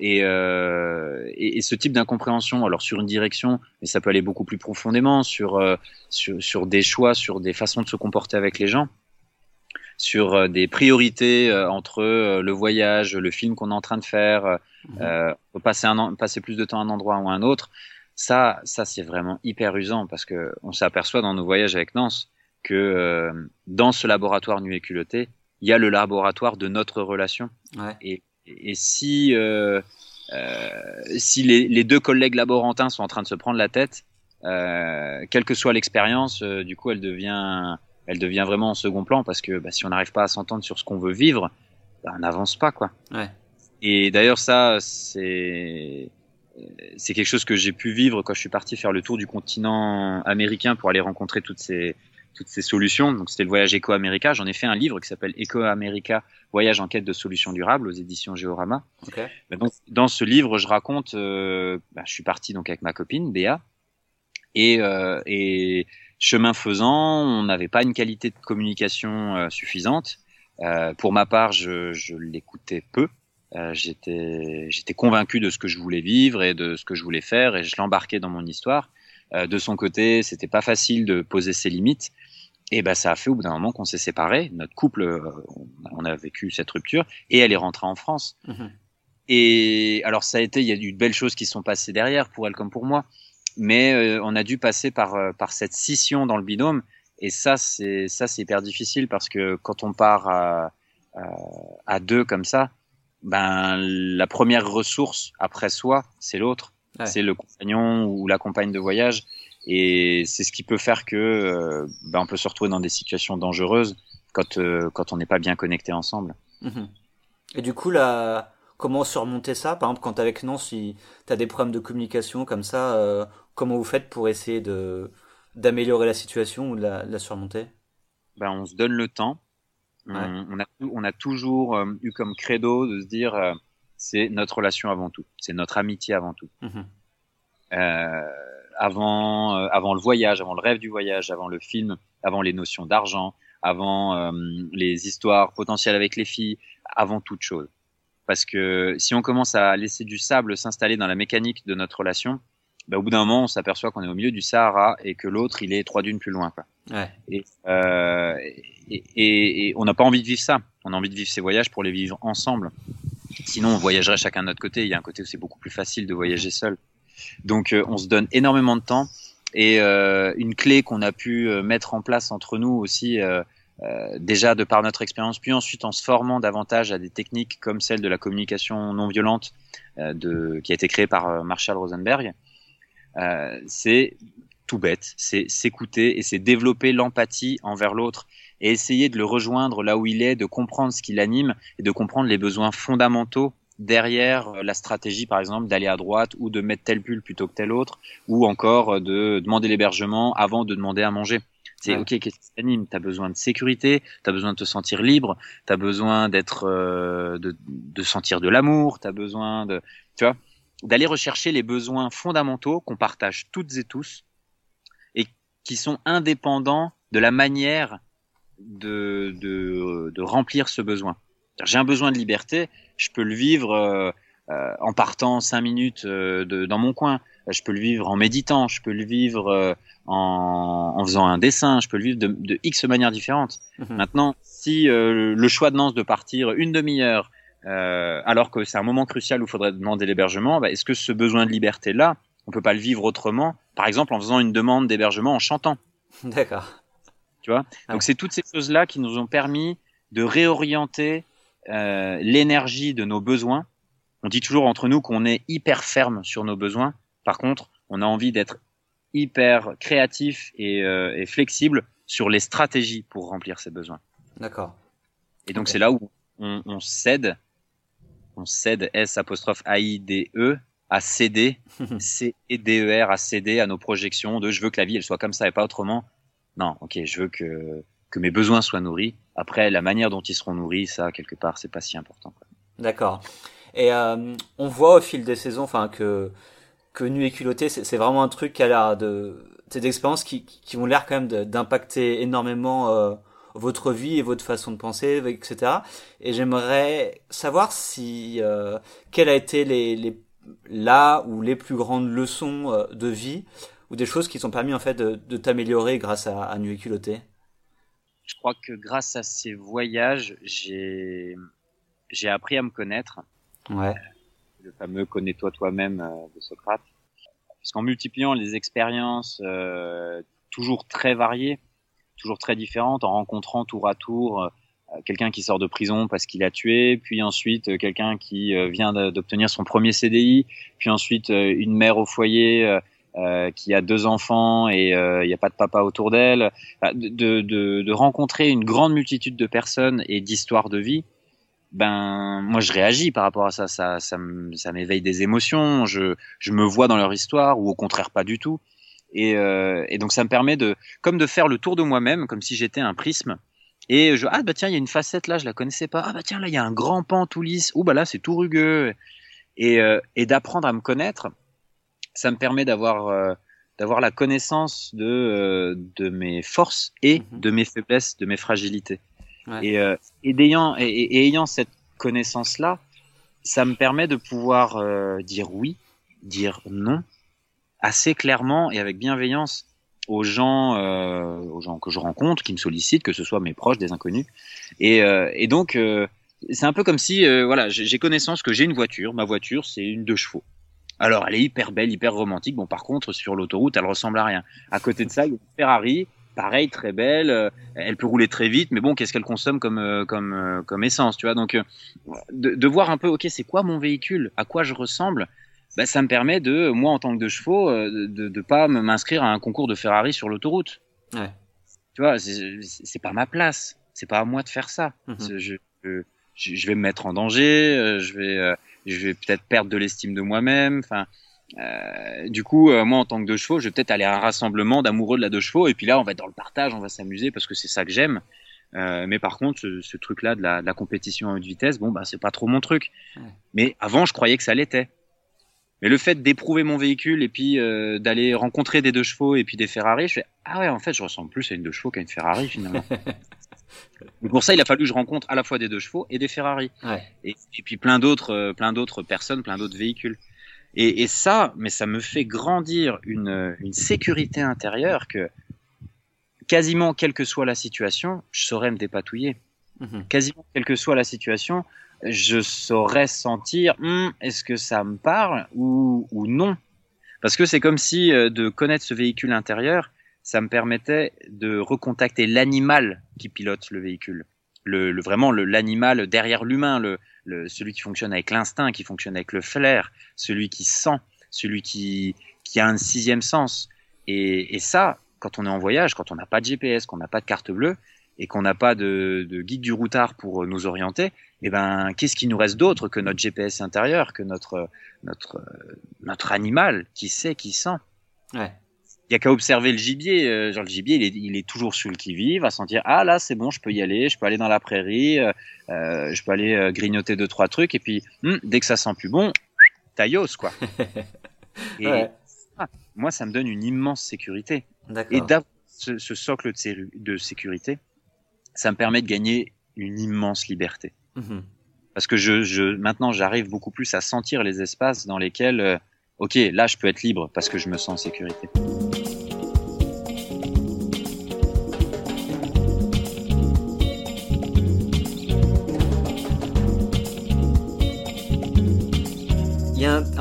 Et, euh, et, et, ce type d'incompréhension, alors sur une direction, mais ça peut aller beaucoup plus profondément sur, euh, sur, sur des choix, sur des façons de se comporter avec les gens sur euh, des priorités euh, entre euh, le voyage, le film qu'on est en train de faire, mhm. passer, un, passer plus de temps à un endroit ou à un autre. Ça, ça c'est vraiment hyper usant parce que on s'aperçoit dans nos voyages avec Nance que dans ce laboratoire nu et culotté, il y a le laboratoire de notre relation. Ouais. Et, et, si euh, si les, les, deux collègues laborantins sont en train de se prendre la tête, euh, quelle que soit l'expérience, du coup, elle devient elle devient vraiment en second plan parce que bah, si on n'arrive pas à s'entendre sur ce qu'on veut vivre, bah, on n'avance pas quoi. Ouais. Et d'ailleurs ça c'est c'est quelque chose que j'ai pu vivre quand je suis parti faire le tour du continent américain pour aller rencontrer toutes ces toutes ces solutions. Donc c'était le voyage Eco America. J'en ai fait un livre qui s'appelle Eco America Voyage en quête de solutions durables aux éditions Géorama. Okay. Donc, dans ce livre, je raconte, euh, bah, je suis parti donc avec ma copine Béa et, euh, et chemin faisant, on n'avait pas une qualité de communication euh, suffisante. Pour ma part, je, je l'écoutais peu. J'étais j'étais convaincu de ce que je voulais vivre et de ce que je voulais faire et je l'embarquais dans mon histoire. Euh, de son côté, c'était pas facile de poser ses limites. Et ben ça a fait au bout d'un moment qu'on s'est séparés. Notre couple, euh, on a vécu cette rupture et elle est rentrée en France. Mhm. Et alors ça a été, il y a eu de belles choses qui sont passées derrière pour elle comme pour moi, mais euh, on a dû passer par par cette scission dans le binôme. Et ça c'est ça c'est hyper difficile parce que quand on part à, à, à deux comme ça, ben la première ressource après soi, c'est l'autre, c'est le compagnon ou la compagne de voyage, et c'est ce qui peut faire que euh, ben on peut se retrouver dans des situations dangereuses quand euh, quand on n'est pas bien connecté ensemble. Mhm. Et du coup là, comment surmonter ça? Par exemple, quand avec Nancy, tu as des problèmes de communication comme ça, euh, comment vous faites pour essayer de d'améliorer la situation ou de la, de la surmonter? Ben, on se donne le temps on, a, on, a, toujours euh, eu comme credo de se dire euh, c'est notre relation avant tout, c'est notre amitié avant tout. Mhm. Euh, avant, avant le voyage, avant le rêve du voyage, avant le film, avant les notions d'argent, avant les histoires potentielles avec les filles, avant toute chose. Parce que si on commence à laisser du sable s'installer dans la mécanique de notre relation, bah, au bout d'un moment, on s'aperçoit qu'on est au milieu du Sahara et que l'autre, il est trois dunes plus loin. Quoi. Ouais. Et, euh, et, et, et, on n'a pas envie de vivre ça. On a envie de vivre ces voyages pour les vivre ensemble. Sinon, on voyagerait chacun de notre côté. Il y a un côté où c'est beaucoup plus facile de voyager seul. Donc, euh, on se donne énormément de temps. Et euh, une clé qu'on a pu euh, mettre en place entre nous aussi, déjà de par notre expérience, puis ensuite en se formant davantage à des techniques comme celle de la communication non violente, qui a été créée par Marshall Rosenberg, c'est tout bête, c'est s'écouter et c'est développer l'empathie envers l'autre et essayer de le rejoindre là où il est, de comprendre ce qui l'anime et de comprendre les besoins fondamentaux derrière euh, la stratégie, par exemple, d'aller à droite ou de mettre tel pull plutôt que tel autre, ou encore euh, de demander l'hébergement avant de demander à manger. C'est ok, qu'est-ce qui t'anime? T'as besoin de sécurité, t'as besoin de te sentir libre, t'as besoin d'être, de, de sentir de l'amour, t'as besoin de, tu vois d'aller rechercher les besoins fondamentaux qu'on partage toutes et tous et qui sont indépendants de la manière de, de, de remplir ce besoin. J'ai un besoin de liberté, je peux le vivre euh, euh en partant cinq minutes euh, de, dans mon coin, je peux le vivre en méditant, je peux le vivre euh, en, en, faisant un dessin, je peux le vivre de, de X manières différentes. Mhm. Maintenant, si le choix de Nance de partir une demi-heure euh, alors que c'est un moment crucial où il faudrait demander l'hébergement, bah, est-ce que ce besoin de liberté-là, on peut pas le vivre autrement, par exemple en faisant une demande d'hébergement en chantant? D'accord. Tu vois? Ah Donc c'est toutes ces choses-là qui nous ont permis de réorienter euh, l'énergie de nos besoins. On dit toujours entre nous qu'on est hyper ferme sur nos besoins. Par contre, on a envie d'être hyper créatif et, euh, et, flexible sur les stratégies pour remplir ces besoins. D'accord. Et donc c'est là où on, on cède on cède S apostrophe A I D E à céder C E D E R à céder à nos projections de je veux que la vie elle soit comme ça et pas autrement. Non, ok, je veux que que mes besoins soient nourris. Après, la manière dont ils seront nourris, ça quelque part, c'est pas si important. D'accord. Et euh, on voit au fil des saisons, enfin que que nu et culotté, c'est vraiment un truc qui a l'air de des expériences qui qui ont l'air quand même d'impacter énormément euh, votre vie et votre façon de penser, etc. Et j'aimerais savoir si euh, quelles a été les, les là ou les plus grandes leçons euh, de vie ou des choses qui t'ont permis en fait de, de t'améliorer grâce à, à Nu et Culotté? Je crois que grâce à ces voyages, j'ai j'ai appris à me connaître. Ouais. Le fameux connais-toi toi-même euh, de Socrate. Parce qu'en multipliant les expériences euh, toujours très variées, toujours très différentes, en rencontrant tour à tour euh, quelqu'un qui sort de prison parce qu'il a tué, puis ensuite euh, quelqu'un qui euh, vient d'obtenir son premier CDI, puis ensuite une mère au foyer euh, qui a deux enfants et il n'y a pas de papa autour d'elle, de, de, de, rencontrer une grande multitude de personnes et d'histoires de vie, ben moi je réagis par rapport à ça, ça, ça, ça m'éveille des émotions, je, je me vois dans leur histoire ou au contraire pas du tout. Et, euh, et, donc ça me permet de, comme de faire le tour de moi-même, comme si j'étais un prisme. Et je, ah bah tiens, il y a une facette là, je la connaissais pas. Ah bah tiens, là il y a un grand pan tout lisse. Ou bah là c'est tout rugueux. Et, euh, et d'apprendre à me connaître, ça me permet d'avoir euh, d'avoir la connaissance de euh, de mes forces et mhm. de mes faiblesses, de mes fragilités. Ouais. Et, euh, et, ayant, et, et, ayant cette connaissance là, ça me permet de pouvoir dire oui, dire non, assez clairement et avec bienveillance aux gens, euh, aux gens que je rencontre, qui me sollicitent, que ce soit mes proches, des inconnus. Et, euh, et donc, euh, c'est un peu comme si, voilà, j'ai connaissance que j'ai une voiture. Ma voiture, c'est une deux chevaux. Alors, elle est hyper belle, hyper romantique. Bon, par contre, sur l'autoroute, elle ressemble à rien. À côté de ça, il y a une Ferrari, pareil, très belle. euh, elle peut rouler très vite, mais bon, qu'est-ce qu'elle consomme comme euh, comme euh, comme essence, tu vois? Donc, de, de voir un peu, ok, c'est quoi mon véhicule? À quoi je ressemble? Bah, ça me permet de, moi en tant que deux chevaux, de de pas m'inscrire à un concours de Ferrari sur l'autoroute. Ouais. Tu vois, c'est pas ma place. C'est pas à moi de faire ça. Mhm. Je, je, je vais me mettre en danger. Je vais, euh, je vais peut-être perdre de l'estime de moi-même. Enfin, euh, du coup, euh, moi en tant que deux chevaux, je vais peut-être aller à un rassemblement d'amoureux de la deux chevaux. Et puis là, on va être dans le partage, on va s'amuser parce que c'est ça que j'aime. Euh, mais par contre, ce, ce truc-là de la, de la compétition à haute vitesse, bon, bah, c'est pas trop mon truc. Ouais. Mais avant, je croyais que ça l'était. Mais le fait d'éprouver mon véhicule et puis d'aller rencontrer des deux chevaux et puis des Ferrari, je fais ah ouais en fait je ressemble plus à une deux chevaux qu'à une Ferrari finalement. Mais pour ça il a fallu que je rencontre à la fois des deux chevaux et des Ferrari Ouais. et, et puis plein d'autres euh, plein d'autres personnes, plein d'autres véhicules. Et, et ça, mais ça me fait grandir une, une sécurité intérieure que quasiment quelle que soit la situation, je saurais me dépatouiller Mhm. quasiment quelle que soit la situation, je saurais sentir Hum, est-ce que ça me parle ou, ou non? Parce que c'est comme si euh, de connaître ce véhicule intérieur, ça me permettait de recontacter l'animal qui pilote le véhicule. Le, vraiment l'animal derrière l'humain, celui qui fonctionne avec l'instinct, qui fonctionne avec le flair, celui qui sent, celui qui, qui a un sixième sens. Et, ça, quand on est en voyage, quand on n'a pas de GPS, qu'on n'a pas de carte bleue, et qu'on n'a pas de, de guide du routard pour euh, nous orienter, eh ben, qu'est-ce qui nous reste d'autre que notre GPS intérieur, que notre, notre, euh, notre animal qui sait, qui sent? Il y a qu'à observer le gibier. euh, genre le gibier, il est, il est toujours sur le qui-vive, à sentir ah là c'est bon, je peux y aller, je peux aller dans la prairie, euh, euh, je peux aller euh, grignoter deux trois trucs, et puis hum, dès que ça sent plus bon, taillos quoi. Et Ouais. moi, ça me donne une immense sécurité. Et d'avoir ce, ce socle de sécurité, ça me permet de gagner une immense liberté. Mhm. Parce que je, je maintenant, j'arrive beaucoup plus à sentir les espaces dans lesquels, euh, ok, là, je peux être libre parce que je me sens en sécurité.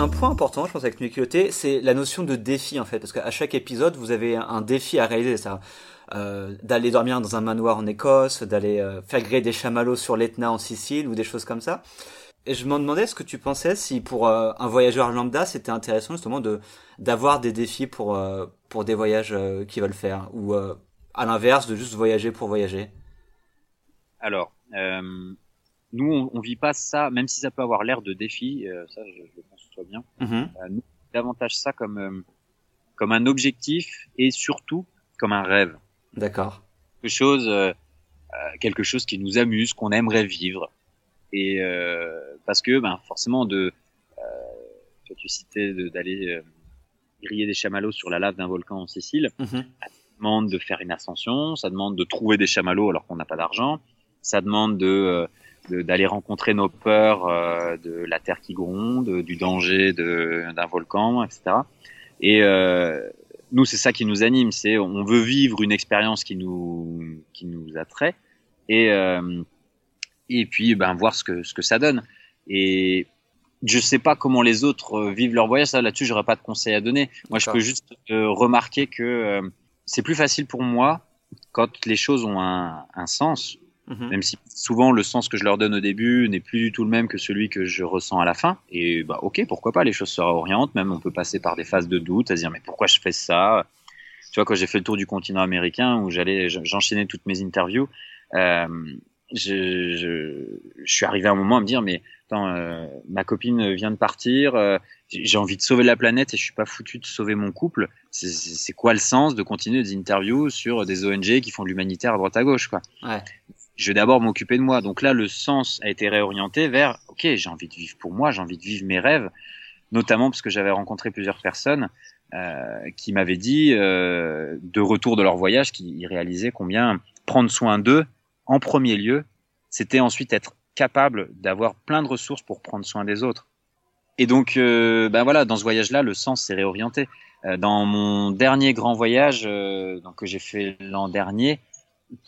Un, point important, je pense, avec Nuit Culotté, c'est la notion de défi, en fait. Parce qu'à chaque épisode, vous avez un, défi à réaliser. Euh, d'aller dormir dans un manoir en Écosse, d'aller euh, faire griller des chamallows sur l'Etna en Sicile, ou des choses comme ça. Et je m'en demandais ce que tu pensais si pour euh, un voyageur lambda, c'était intéressant justement de d'avoir des défis pour pour des voyages qu'ils veulent faire, ou à l'inverse de juste voyager pour voyager? Alors, nous, on, on vit pas ça, même si ça peut avoir l'air de défi, ça, je, je bien. Mhm. Euh, nous, davantage ça comme euh, comme un objectif et surtout comme un rêve. D'accord. quelque chose, euh, quelque chose qui nous amuse, qu'on aimerait vivre. Et euh, parce que, ben, forcément, de, euh, toi, tu citais d'aller griller des chamallows sur la lave d'un volcan en Sicile. Mhm. Ça demande de faire une ascension, ça demande de trouver des chamallows alors qu'on n'a pas d'argent, ça demande de de- d'aller rencontrer nos peurs euh, de la terre qui gronde, du danger d'un volcan, etc. Et euh, nous, c'est ça qui nous anime, c'est on veut vivre une expérience qui nous qui nous attrait et euh, et puis ben voir ce que ce que ça donne. Et je sais pas comment les autres vivent leur voyage, ça là-dessus j'aurais pas de conseils à donner. Moi, je peux juste remarquer que c'est plus facile pour moi quand les choses ont un, un sens, Mhm. même si souvent le sens que je leur donne au début n'est plus du tout le même que celui que je ressens à la fin. Et bah ok, pourquoi pas, les choses se réorientent, même on peut passer par des phases de doute, à se dire mais pourquoi je fais ça? Tu vois, quand j'ai fait le tour du continent américain où j'allais, j'enchaînais toutes mes interviews, euh, je, je, je suis arrivé à un moment à me dire mais attends, euh, ma copine vient de partir, euh, j'ai envie de sauver la planète et je suis pas foutu de sauver mon couple. C'est quoi le sens de continuer des interviews sur des ONG qui font de l'humanitaire à droite à gauche quoi? Ouais. Je vais d'abord m'occuper de moi. Donc là, le sens a été réorienté vers, ok, j'ai envie de vivre pour moi, j'ai envie de vivre mes rêves, notamment parce que j'avais rencontré plusieurs personnes euh, qui m'avaient dit, euh, de retour de leur voyage, qui réalisaient combien prendre soin d'eux, en premier lieu, c'était ensuite être capable d'avoir plein de ressources pour prendre soin des autres. Et donc, euh, ben voilà, dans ce voyage-là, le sens s'est réorienté. Euh, dans mon dernier grand voyage, euh, donc que j'ai fait l'an dernier,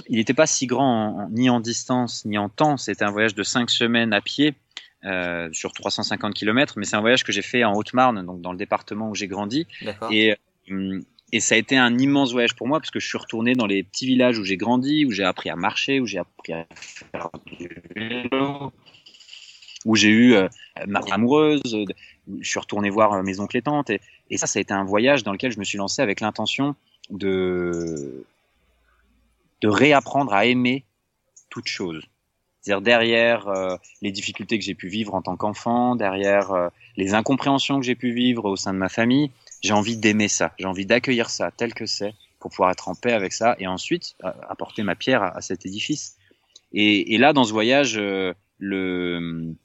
il n'était pas si grand ni en distance ni en temps. C'était un voyage de cinq semaines à pied euh, sur 350 km, mais c'est un voyage que j'ai fait en Haute-Marne, donc dans le département où j'ai grandi. Et, euh, et ça a été un immense voyage pour moi parce que je suis retourné dans les petits villages où j'ai grandi, où j'ai appris à marcher, où j'ai appris à faire du vélo, où j'ai eu euh, ma amoureuse. Je suis retourné voir euh, mes oncles et tantes. Et, et ça, ça a été un voyage dans lequel je me suis lancé avec l'intention de de réapprendre à aimer toute chose. C'est-à-dire derrière euh, les difficultés que j'ai pu vivre en tant qu'enfant, derrière euh, les incompréhensions que j'ai pu vivre au sein de ma famille, j'ai envie d'aimer ça, j'ai envie d'accueillir ça tel que c'est pour pouvoir être en paix avec ça et ensuite euh, apporter ma pierre à, cet édifice. Et, et, là, dans ce voyage, le, le,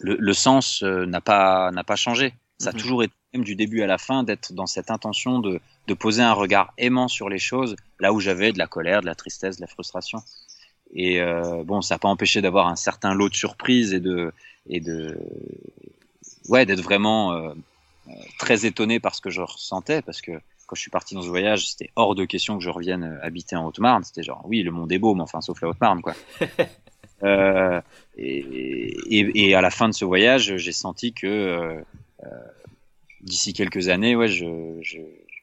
le, sens n'a pas n'a pas changé. Ça a mhm. toujours été même du début à la fin d'être dans cette intention de, de poser un regard aimant sur les choses, là où j'avais de la colère, de la tristesse, de la frustration. Et euh, bon, ça n'a pas empêché d'avoir un certain lot de surprises et de et de ouais d'être vraiment euh, euh, très étonné par ce que je ressentais parce que quand je suis parti dans ce voyage, c'était hors de question que je revienne habiter en Haute-Marne. C'était genre oui, le monde est beau, mais enfin sauf la Haute-Marne quoi. euh, et, et, et, à la fin de ce voyage, j'ai senti que d'ici quelques années, ouais, je, je,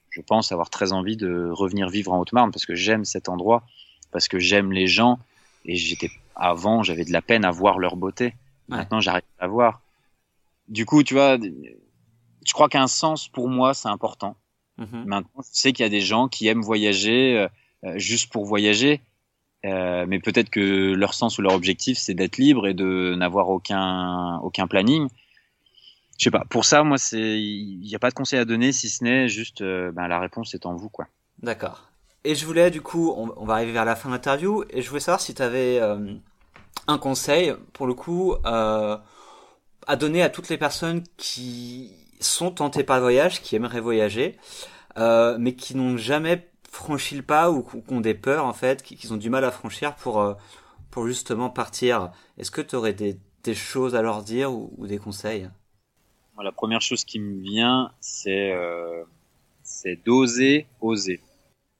je pense avoir très envie de revenir vivre en Haute-Marne parce que j'aime cet endroit, parce que j'aime les gens et j'étais avant, j'avais de la peine à voir leur beauté. Maintenant, j'arrive à voir. Du coup, tu vois, je crois qu'un sens pour moi, c'est important. Mhm. Maintenant, je sais qu'il y a des gens qui aiment voyager euh, euh, juste pour voyager, euh, mais peut-être que leur sens ou leur objectif, c'est d'être libre et de n'avoir aucun aucun planning. Je sais pas. Pour ça, moi, c'est il n'y a pas de conseil à donner si ce n'est juste ben, la réponse est en vous, quoi. D'accord. Et je voulais, du coup, on, va arriver vers la fin de l'interview, et je voulais savoir si tu avais euh, un conseil, pour le coup, euh, à donner à toutes les personnes qui sont tentées par le voyage, qui aimeraient voyager, euh, mais qui n'ont jamais franchi le pas ou qui ont des peurs, en fait, qui, ont du mal à franchir pour, euh, pour justement partir. Est-ce que tu aurais des, des, choses à leur dire ou des conseils? La première chose qui me vient, c'est c'est d'oser, oser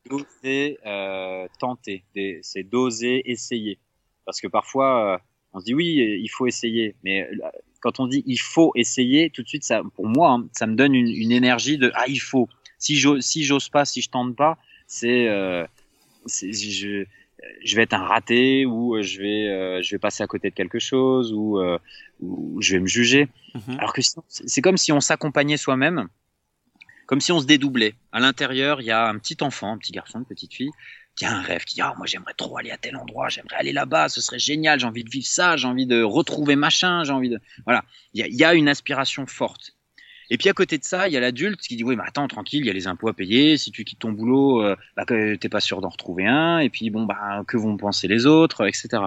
doser, euh, tenter, c'est doser, essayer. Parce que parfois, euh, on se dit oui, il faut essayer, mais euh, quand on dit il faut essayer, tout de suite, pour moi, hein, ça me donne une, énergie de ah il faut. Si j'ose, si pas, si je tente pas, c'est, euh, je vais être un raté ou je vais, euh, je vais passer à côté de quelque chose ou, ou je vais me juger. Mm-hmm. Alors que c'est comme si on s'accompagnait soi-même comme si on se dédoublait. À l'intérieur, il y a un petit enfant, un petit garçon, une petite fille, qui a un rêve, qui dit ah moi j'aimerais trop aller à tel endroit, j'aimerais aller là-bas, ce serait génial, j'ai envie de vivre ça, j'ai envie de retrouver machin, j'ai envie de voilà, il y a, y a, une aspiration forte. Et puis à côté de ça, il y a l'adulte qui dit oui mais attends tranquille, il y a les impôts à payer, si tu quittes ton boulot, euh, bah, t'es pas sûr d'en retrouver un, et puis bon bah que vont penser les autres, etc.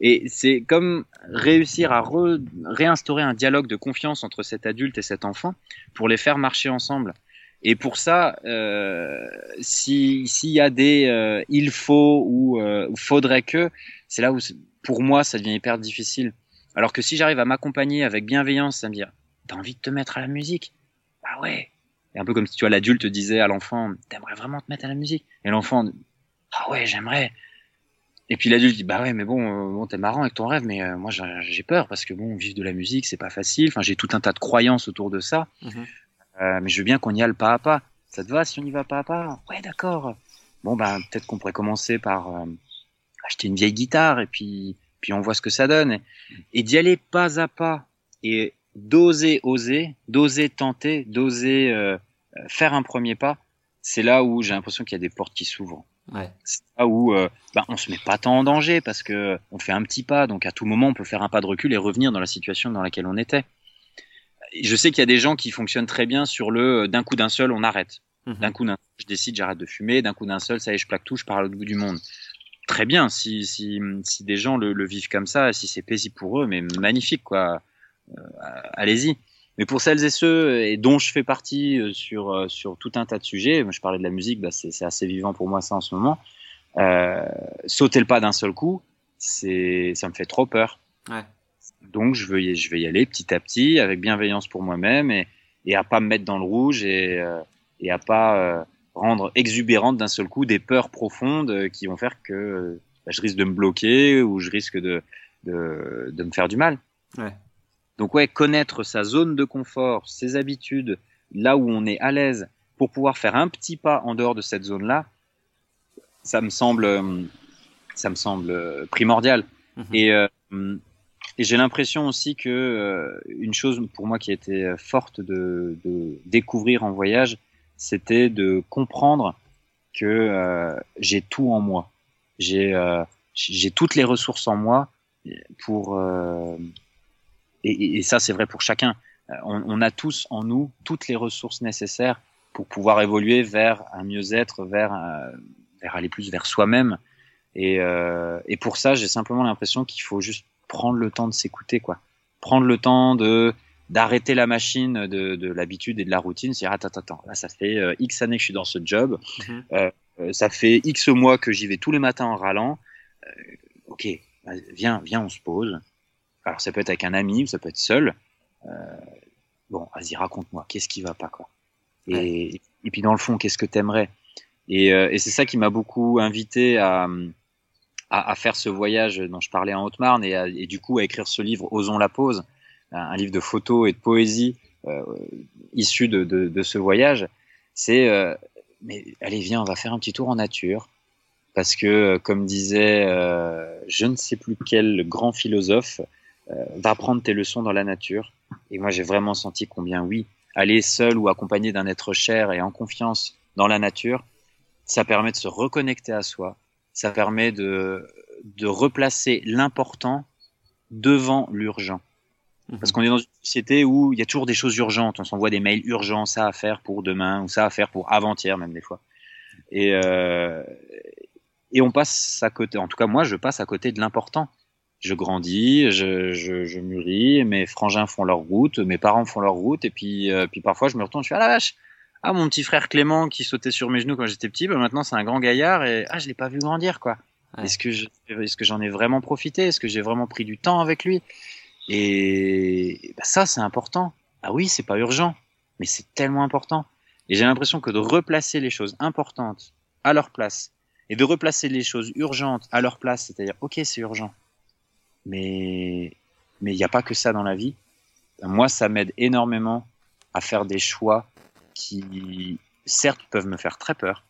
Et c'est comme réussir à réinstaurer un dialogue de confiance entre cet adulte et cet enfant pour les faire marcher ensemble. Et pour ça, euh, s'il y a des euh, il faut ou euh, faudrait que, c'est là où pour moi ça devient hyper difficile. Alors que si j'arrive à m'accompagner avec bienveillance, à me dire t'as envie de te mettre à la musique, bah ouais. Et un peu comme si tu vois l'adulte disait à l'enfant t'aimerais vraiment te mettre à la musique. Et l'enfant ah ouais j'aimerais. Et puis l'adulte dit bah ouais mais bon, euh, bon t'es marrant avec ton rêve mais euh, moi j'ai peur parce que bon vivre de la musique c'est pas facile. Enfin j'ai tout un tas de croyances autour de ça. Mm-hmm. Euh, mais je veux bien qu'on y aille pas à pas. Ça te va si on y va pas à pas? Ouais, d'accord. Bon, ben peut-être qu'on pourrait commencer par euh, acheter une vieille guitare et puis puis on voit ce que ça donne. Et, d'y aller pas à pas et d'oser, oser, d'oser tenter, d'oser euh, faire un premier pas. C'est là où j'ai l'impression qu'il y a des portes qui s'ouvrent. Ouais. C'est là où euh, ben, on se met pas tant en danger parce que on fait un petit pas, donc à tout moment on peut faire un pas de recul et revenir dans la situation dans laquelle on était je sais qu'il y a des gens qui fonctionnent très bien sur le euh, d'un coup d'un seul, on arrête. Mhm. D'un coup d'un je décide, j'arrête de fumer. D'un coup d'un seul, ça y est, je plaque tout, je pars à l'autre bout du monde. Très bien, si, si, si des gens le, le vivent comme ça, si c'est paisible pour eux, mais magnifique, quoi. Euh, allez-y. Mais pour celles et ceux, et dont je fais partie euh, sur, sur tout un tas de sujets, je parlais de la musique, bah c'est assez vivant pour moi ça en ce moment, euh, sauter le pas d'un seul coup, c'est ça me fait trop peur. Ouais. Donc je vais, je vais y aller petit à petit, avec bienveillance pour moi-même et, et à pas me mettre dans le rouge et, euh, et à pas euh, rendre exubérante d'un seul coup des peurs profondes euh, qui vont faire que bah, je risque de me bloquer ou je risque de, de, de me faire du mal. Ouais. Donc ouais, connaître sa zone de confort, ses habitudes, là où on est à l'aise, pour pouvoir faire un petit pas en dehors de cette zone-là, ça me semble, ça me semble primordial. Mhm. Et, euh, et j'ai l'impression aussi que euh, une chose pour moi qui a été forte de, de découvrir en voyage, c'était de comprendre que euh, j'ai tout en moi. J'ai euh, j'ai toutes les ressources en moi pour euh, et, et, ça c'est vrai pour chacun. On, on, a tous en nous toutes les ressources nécessaires pour pouvoir évoluer vers un mieux-être, vers vers aller plus vers soi-même. Et, et pour ça, j'ai simplement l'impression qu'il faut juste prendre le temps de s'écouter, quoi. Prendre le temps de d'arrêter la machine de, de l'habitude et de la routine. C'est attends, attends, là ça fait euh, X années que je suis dans ce job, mhm. euh, euh, ça fait X mois que j'y vais tous les matins en râlant. ok, viens, viens, on se pose. Alors ça peut être avec un ami, ça peut être seul. bon, vas-y, raconte-moi, qu'est-ce qui va pas quoi. Et, et puis dans le fond, qu'est-ce que t'aimerais? Et, et c'est ça qui m'a beaucoup invité à, à, à, faire ce voyage dont je parlais en Haute-Marne et, et, du coup à écrire ce livre Osons la pause un livre de photos et de poésie euh, issu de, de, de, ce voyage, c'est euh, mais allez viens, on va faire un petit tour en nature. Parce que euh, comme disait euh, je ne sais plus quel grand philosophe, euh, va prendre tes leçons dans la nature. Et moi j'ai vraiment senti combien oui, aller seul ou accompagné d'un être cher et en confiance dans la nature, ça permet de se reconnecter à soi, ça permet de, de replacer l'important devant l'urgent. Parce mhm. qu'on est dans une société où il y a toujours des choses urgentes. On s'envoie des mails urgents, ça à faire pour demain ou ça à faire pour avant-hier même des fois. Et euh, et on passe à côté. En tout cas, moi, je passe à côté de l'important. Je grandis, je, je, je, mûris, mes frangins font leur route, mes parents font leur route, et puis euh, puis parfois je me retourne, je suis à ah, la vache. Ah mon petit frère Clément qui sautait sur mes genoux quand j'étais petit, ben maintenant c'est un grand gaillard et ah je l'ai pas vu grandir quoi. Est-ce que est-ce que j'en ai vraiment profité? Est-ce que j'ai vraiment pris du temps avec lui? Et bah ça, c'est important. Ah oui, c'est pas urgent, mais c'est tellement important. Et j'ai l'impression que de replacer les choses importantes à leur place et de replacer les choses urgentes à leur place, c'est-à-dire, ok, c'est urgent, mais mais il n'y a pas que ça dans la vie. Moi, ça m'aide énormément à faire des choix qui, certes, peuvent me faire très peur,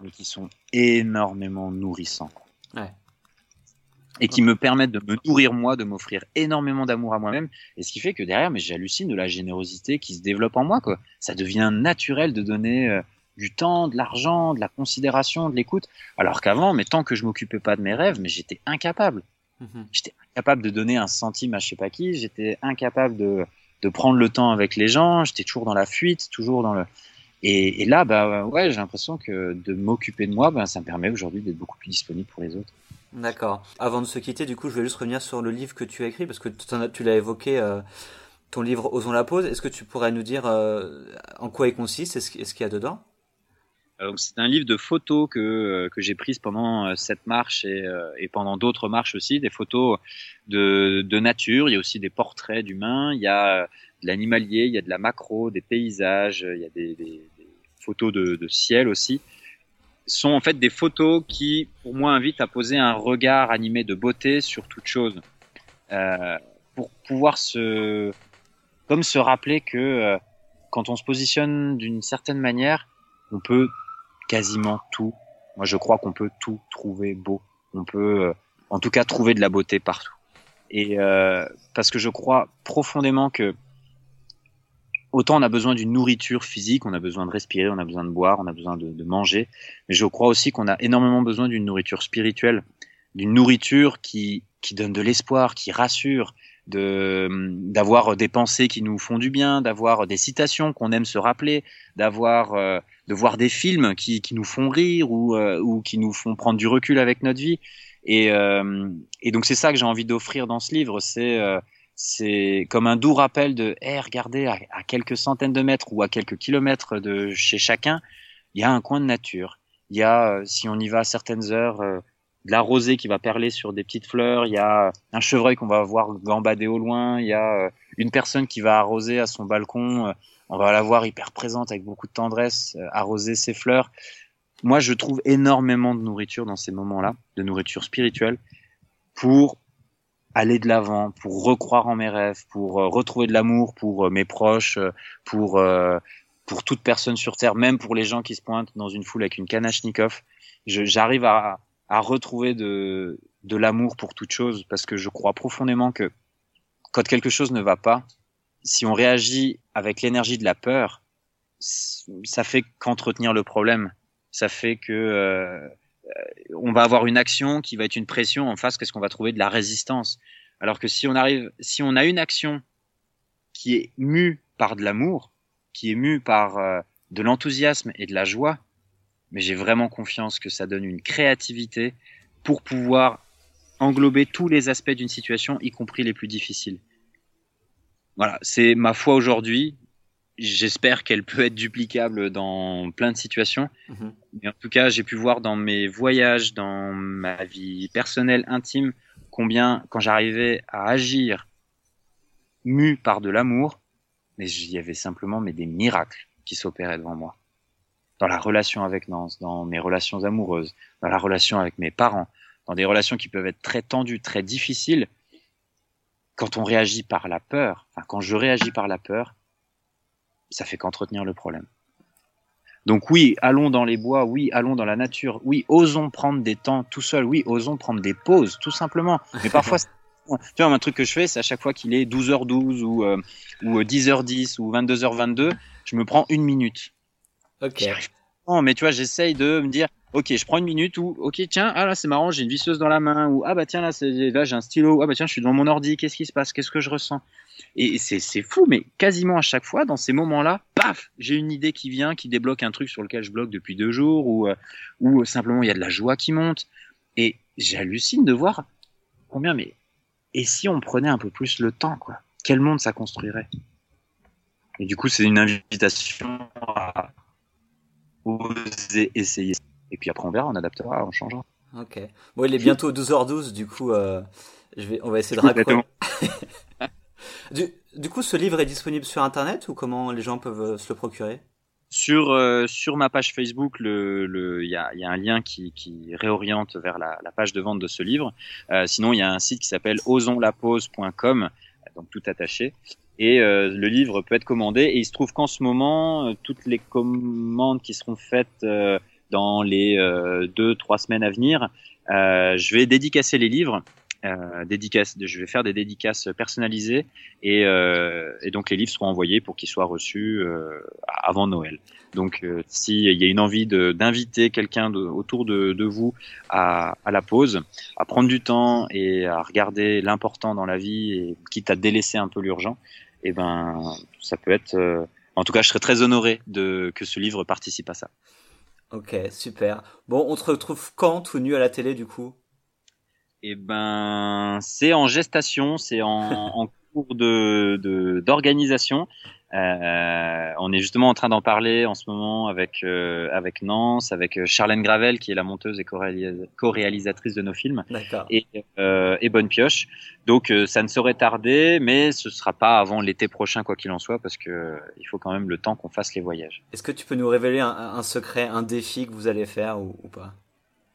mais qui sont énormément nourrissants. Ouais et qui me permettent de me nourrir moi, de m'offrir énormément d'amour à moi-même. Et ce qui fait que derrière, mais j'hallucine de la générosité qui se développe en moi. Quoi. Ça devient naturel de donner euh, du temps, de l'argent, de la considération, de l'écoute. Alors qu'avant, mais tant que je m'occupais pas de mes rêves, mais j'étais incapable. Mhm. J'étais incapable de donner un centime à je sais pas qui. J'étais incapable de, de prendre le temps avec les gens. J'étais toujours dans la fuite, toujours dans le. Et, et là, bah ouais, j'ai l'impression que de m'occuper de moi, bah, ça me permet aujourd'hui d'être beaucoup plus disponible pour les autres. D'accord. Avant de se quitter, du coup, je vais juste revenir sur le livre que tu as écrit, parce que tu l'as évoqué, euh, ton livre Osons la pause. Est-ce que tu pourrais nous dire euh, en quoi il consiste? Et ce, ce qu'il y a dedans? C'est un livre de photos que, euh, que j'ai prises pendant cette marche et, et pendant d'autres marches aussi, des photos de, de nature, il y a aussi des portraits d'humains, il y a de l'animalier, il y a de la macro, des paysages, il y a des, des, des photos de, de ciel aussi. Sont en fait des photos qui, pour moi, invitent à poser un regard animé de beauté sur toute chose, euh, pour pouvoir se, comme se rappeler que euh, quand on se positionne d'une certaine manière, on peut quasiment tout. Moi, je crois qu'on peut tout trouver beau. On peut, euh, en tout cas, trouver de la beauté partout. Et euh, parce que je crois profondément que autant on a besoin d'une nourriture physique, on a besoin de respirer, on a besoin de boire, on a besoin de, manger, mais je crois aussi qu'on a énormément besoin d'une nourriture spirituelle, d'une nourriture qui, qui donne de l'espoir, qui rassure, de d'avoir des pensées qui nous font du bien, d'avoir des citations qu'on aime se rappeler, d'avoir euh, de voir des films qui, qui nous font rire ou, euh, ou qui nous font prendre du recul avec notre vie. Et, euh, et donc c'est ça que j'ai envie d'offrir dans ce livre, c'est c'est comme un doux rappel de hey, regardez à, quelques centaines de mètres ou à quelques kilomètres de chez chacun il y a un coin de nature il y a euh, si on y va à certaines heures euh, de la rosée qui va perler sur des petites fleurs, il y a un chevreuil qu'on va voir gambader au loin, il y a une personne qui va arroser à son balcon, on va la voir hyper présente avec beaucoup de tendresse, arroser ses fleurs. Moi, je trouve énormément de nourriture dans ces moments-là, de nourriture spirituelle, pour aller de l'avant, pour recroire en mes rêves, pour euh, retrouver de l'amour pour euh, mes proches, euh, pour pour toute personne sur terre, même pour les gens qui se pointent dans une foule avec une Kanachnikov. J'arrive à, à retrouver de de l'amour pour toute chose parce que je crois profondément que quand quelque chose ne va pas, si on réagit avec l'énergie de la peur, ça fait qu'entretenir le problème. Ça fait que euh, on va avoir une action qui va être une pression en face qu'est-ce qu'on va trouver de la résistance. Alors que si on arrive si on a une action qui est mue par de l'amour qui est mue par euh, de l'enthousiasme et de la joie mais j'ai vraiment confiance que ça donne une créativité pour pouvoir englober tous les aspects d'une situation y compris les plus difficiles voilà c'est ma foi aujourd'hui j'espère qu'elle peut être duplicable dans plein de situations. Mhm. Mais en tout cas, j'ai pu voir dans mes voyages, dans ma vie personnelle, intime, combien, quand j'arrivais à agir mu par de l'amour, mais il y avait simplement mais des miracles qui s'opéraient devant moi. Dans la relation avec Nance, dans mes relations amoureuses, dans la relation avec mes parents, dans des relations qui peuvent être très tendues, très difficiles, quand on réagit par la peur, enfin, quand je réagis par la peur, ça fait qu'entretenir le problème. Donc oui, allons dans les bois, oui, allons dans la nature, oui, osons prendre des temps tout seul, oui, osons prendre des pauses, tout simplement. Mais parfois, tu vois, un truc que je fais, c'est à chaque fois qu'il est 12h12 ou, euh, ou 10h10 euh, ou 22h22, je me prends une minute. Ok. Non, mais tu vois, j'essaye de me dire, ok, je prends une minute ou, ok, tiens, ah là c'est marrant, j'ai une visseuse dans la main ou ah bah tiens là, j'ai un stylo, ah bah tiens, je suis devant mon ordi, qu'est-ce qui se passe, qu'est-ce que je ressens? Et c'est fou, mais quasiment à chaque fois, dans ces moments-là, paf, j'ai une idée qui vient, qui débloque un truc sur lequel je bloque depuis deux jours, ou, euh, ou simplement il y a de la joie qui monte. Et j'hallucine de voir combien, mais et si on prenait un peu plus le temps, quoi? Quel monde ça construirait? Et du coup, c'est une invitation à oser essayer. Et puis après, on verra, on adaptera, on changera. Ok. Bon, il est bientôt 12h12, du coup, euh, je vais, on va essayer de raconter. Du, coup, ce livre est disponible sur Internet ou comment les gens peuvent euh, se le procurer? Sur, euh, sur ma page Facebook, il le, y, a, y, a, un lien qui, qui réoriente vers la, la, page de vente de ce livre. Euh, sinon, il y a un site qui s'appelle osonlapause.com, donc tout attaché. Et euh, le livre peut être commandé. Et il se trouve qu'en ce moment, toutes les commandes qui seront faites dans les deux, trois semaines à venir, je vais dédicacer les livres euh, dédicaces, je vais faire des dédicaces personnalisées et, euh, et, donc les livres seront envoyés pour qu'ils soient reçus euh, avant Noël. Donc euh, s'il y a une envie d'inviter quelqu'un autour de, de vous à, à, la pause, à prendre du temps et à regarder l'important dans la vie et quitte à délaisser un peu l'urgent, et eh ben ça peut être. Euh, en tout cas, je serais très honoré de que ce livre participe à ça. Ok, super. Bon, on te retrouve quand tout nu à la télé du coup? Eh ben, c'est en gestation, c'est en, en, cours de d'organisation. Euh, on est justement en train d'en parler en ce moment avec euh, avec Nance, avec euh, Charlène Gravel qui est la monteuse et co-réalisatrice de nos films, et, euh, et Bonne Pioche. Donc euh, ça ne saurait tarder, mais ce sera pas avant l'été prochain quoi qu'il en soit, parce que il faut quand même le temps qu'on fasse les voyages. Est-ce que tu peux nous révéler un, un, secret, un défi que vous allez faire ou, ou pas?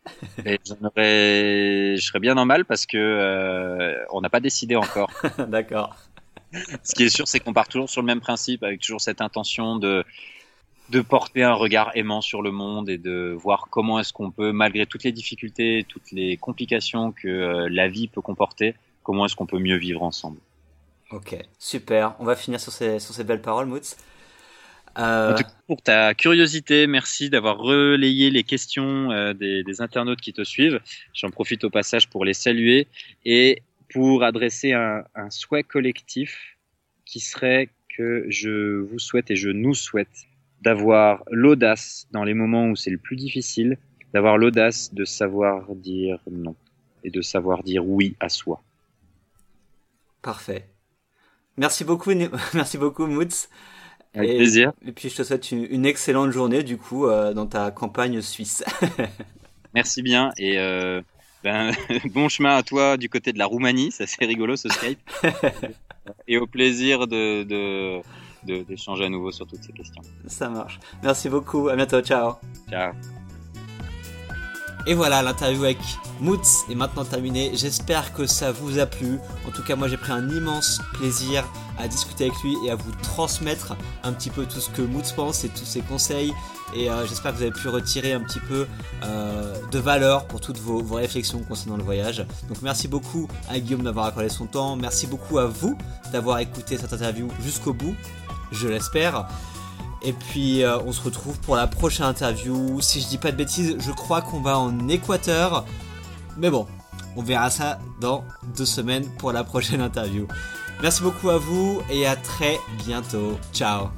Je serais bien normal parce que euh, on n'a pas décidé encore. D'accord. Ce qui est sûr, c'est qu'on part toujours sur le même principe, avec toujours cette intention de de porter un regard aimant sur le monde et de voir comment est-ce qu'on peut, malgré toutes les difficultés, toutes les complications que euh, la vie peut comporter, comment est-ce qu'on peut mieux vivre ensemble. Ok, super. On va finir sur ces, sur ces belles paroles, Moots. Euh... Pour ta curiosité, merci d'avoir relayé les questions euh, des, des, internautes qui te suivent. J'en profite au passage pour les saluer et pour adresser un, un, souhait collectif qui serait que je vous souhaite et je nous souhaite d'avoir l'audace dans les moments où c'est le plus difficile, d'avoir l'audace de savoir dire non et de savoir dire oui à soi. Parfait. Merci beaucoup, merci beaucoup, Moots. Avec et, plaisir. Et puis je te souhaite une, excellente journée du coup euh, dans ta campagne suisse. Merci bien et euh, Ben, bon chemin à toi du côté de la Roumanie, ça c'est rigolo ce Skype. Et au plaisir de, de, d'échanger à nouveau sur toutes ces questions. Ça marche. Merci beaucoup. À bientôt. Ciao. Ciao. Et voilà, l'interview avec Moots est maintenant terminée. J'espère que ça vous a plu. En tout cas, moi j'ai pris un immense plaisir à discuter avec lui et à vous transmettre un petit peu tout ce que Moots pense et tous ses conseils. Et euh, j'espère que vous avez pu retirer un petit peu euh, de valeur pour toutes vos, vos, réflexions concernant le voyage. Donc merci beaucoup à Guillaume d'avoir accordé son temps. Merci beaucoup à vous d'avoir écouté cette interview jusqu'au bout je l'espère. Et puis euh, on se retrouve pour la prochaine interview. Si je dis pas de bêtises, je crois qu'on va en Équateur. Mais bon, on verra ça dans deux semaines pour la prochaine interview. Merci beaucoup à vous et à très bientôt. Ciao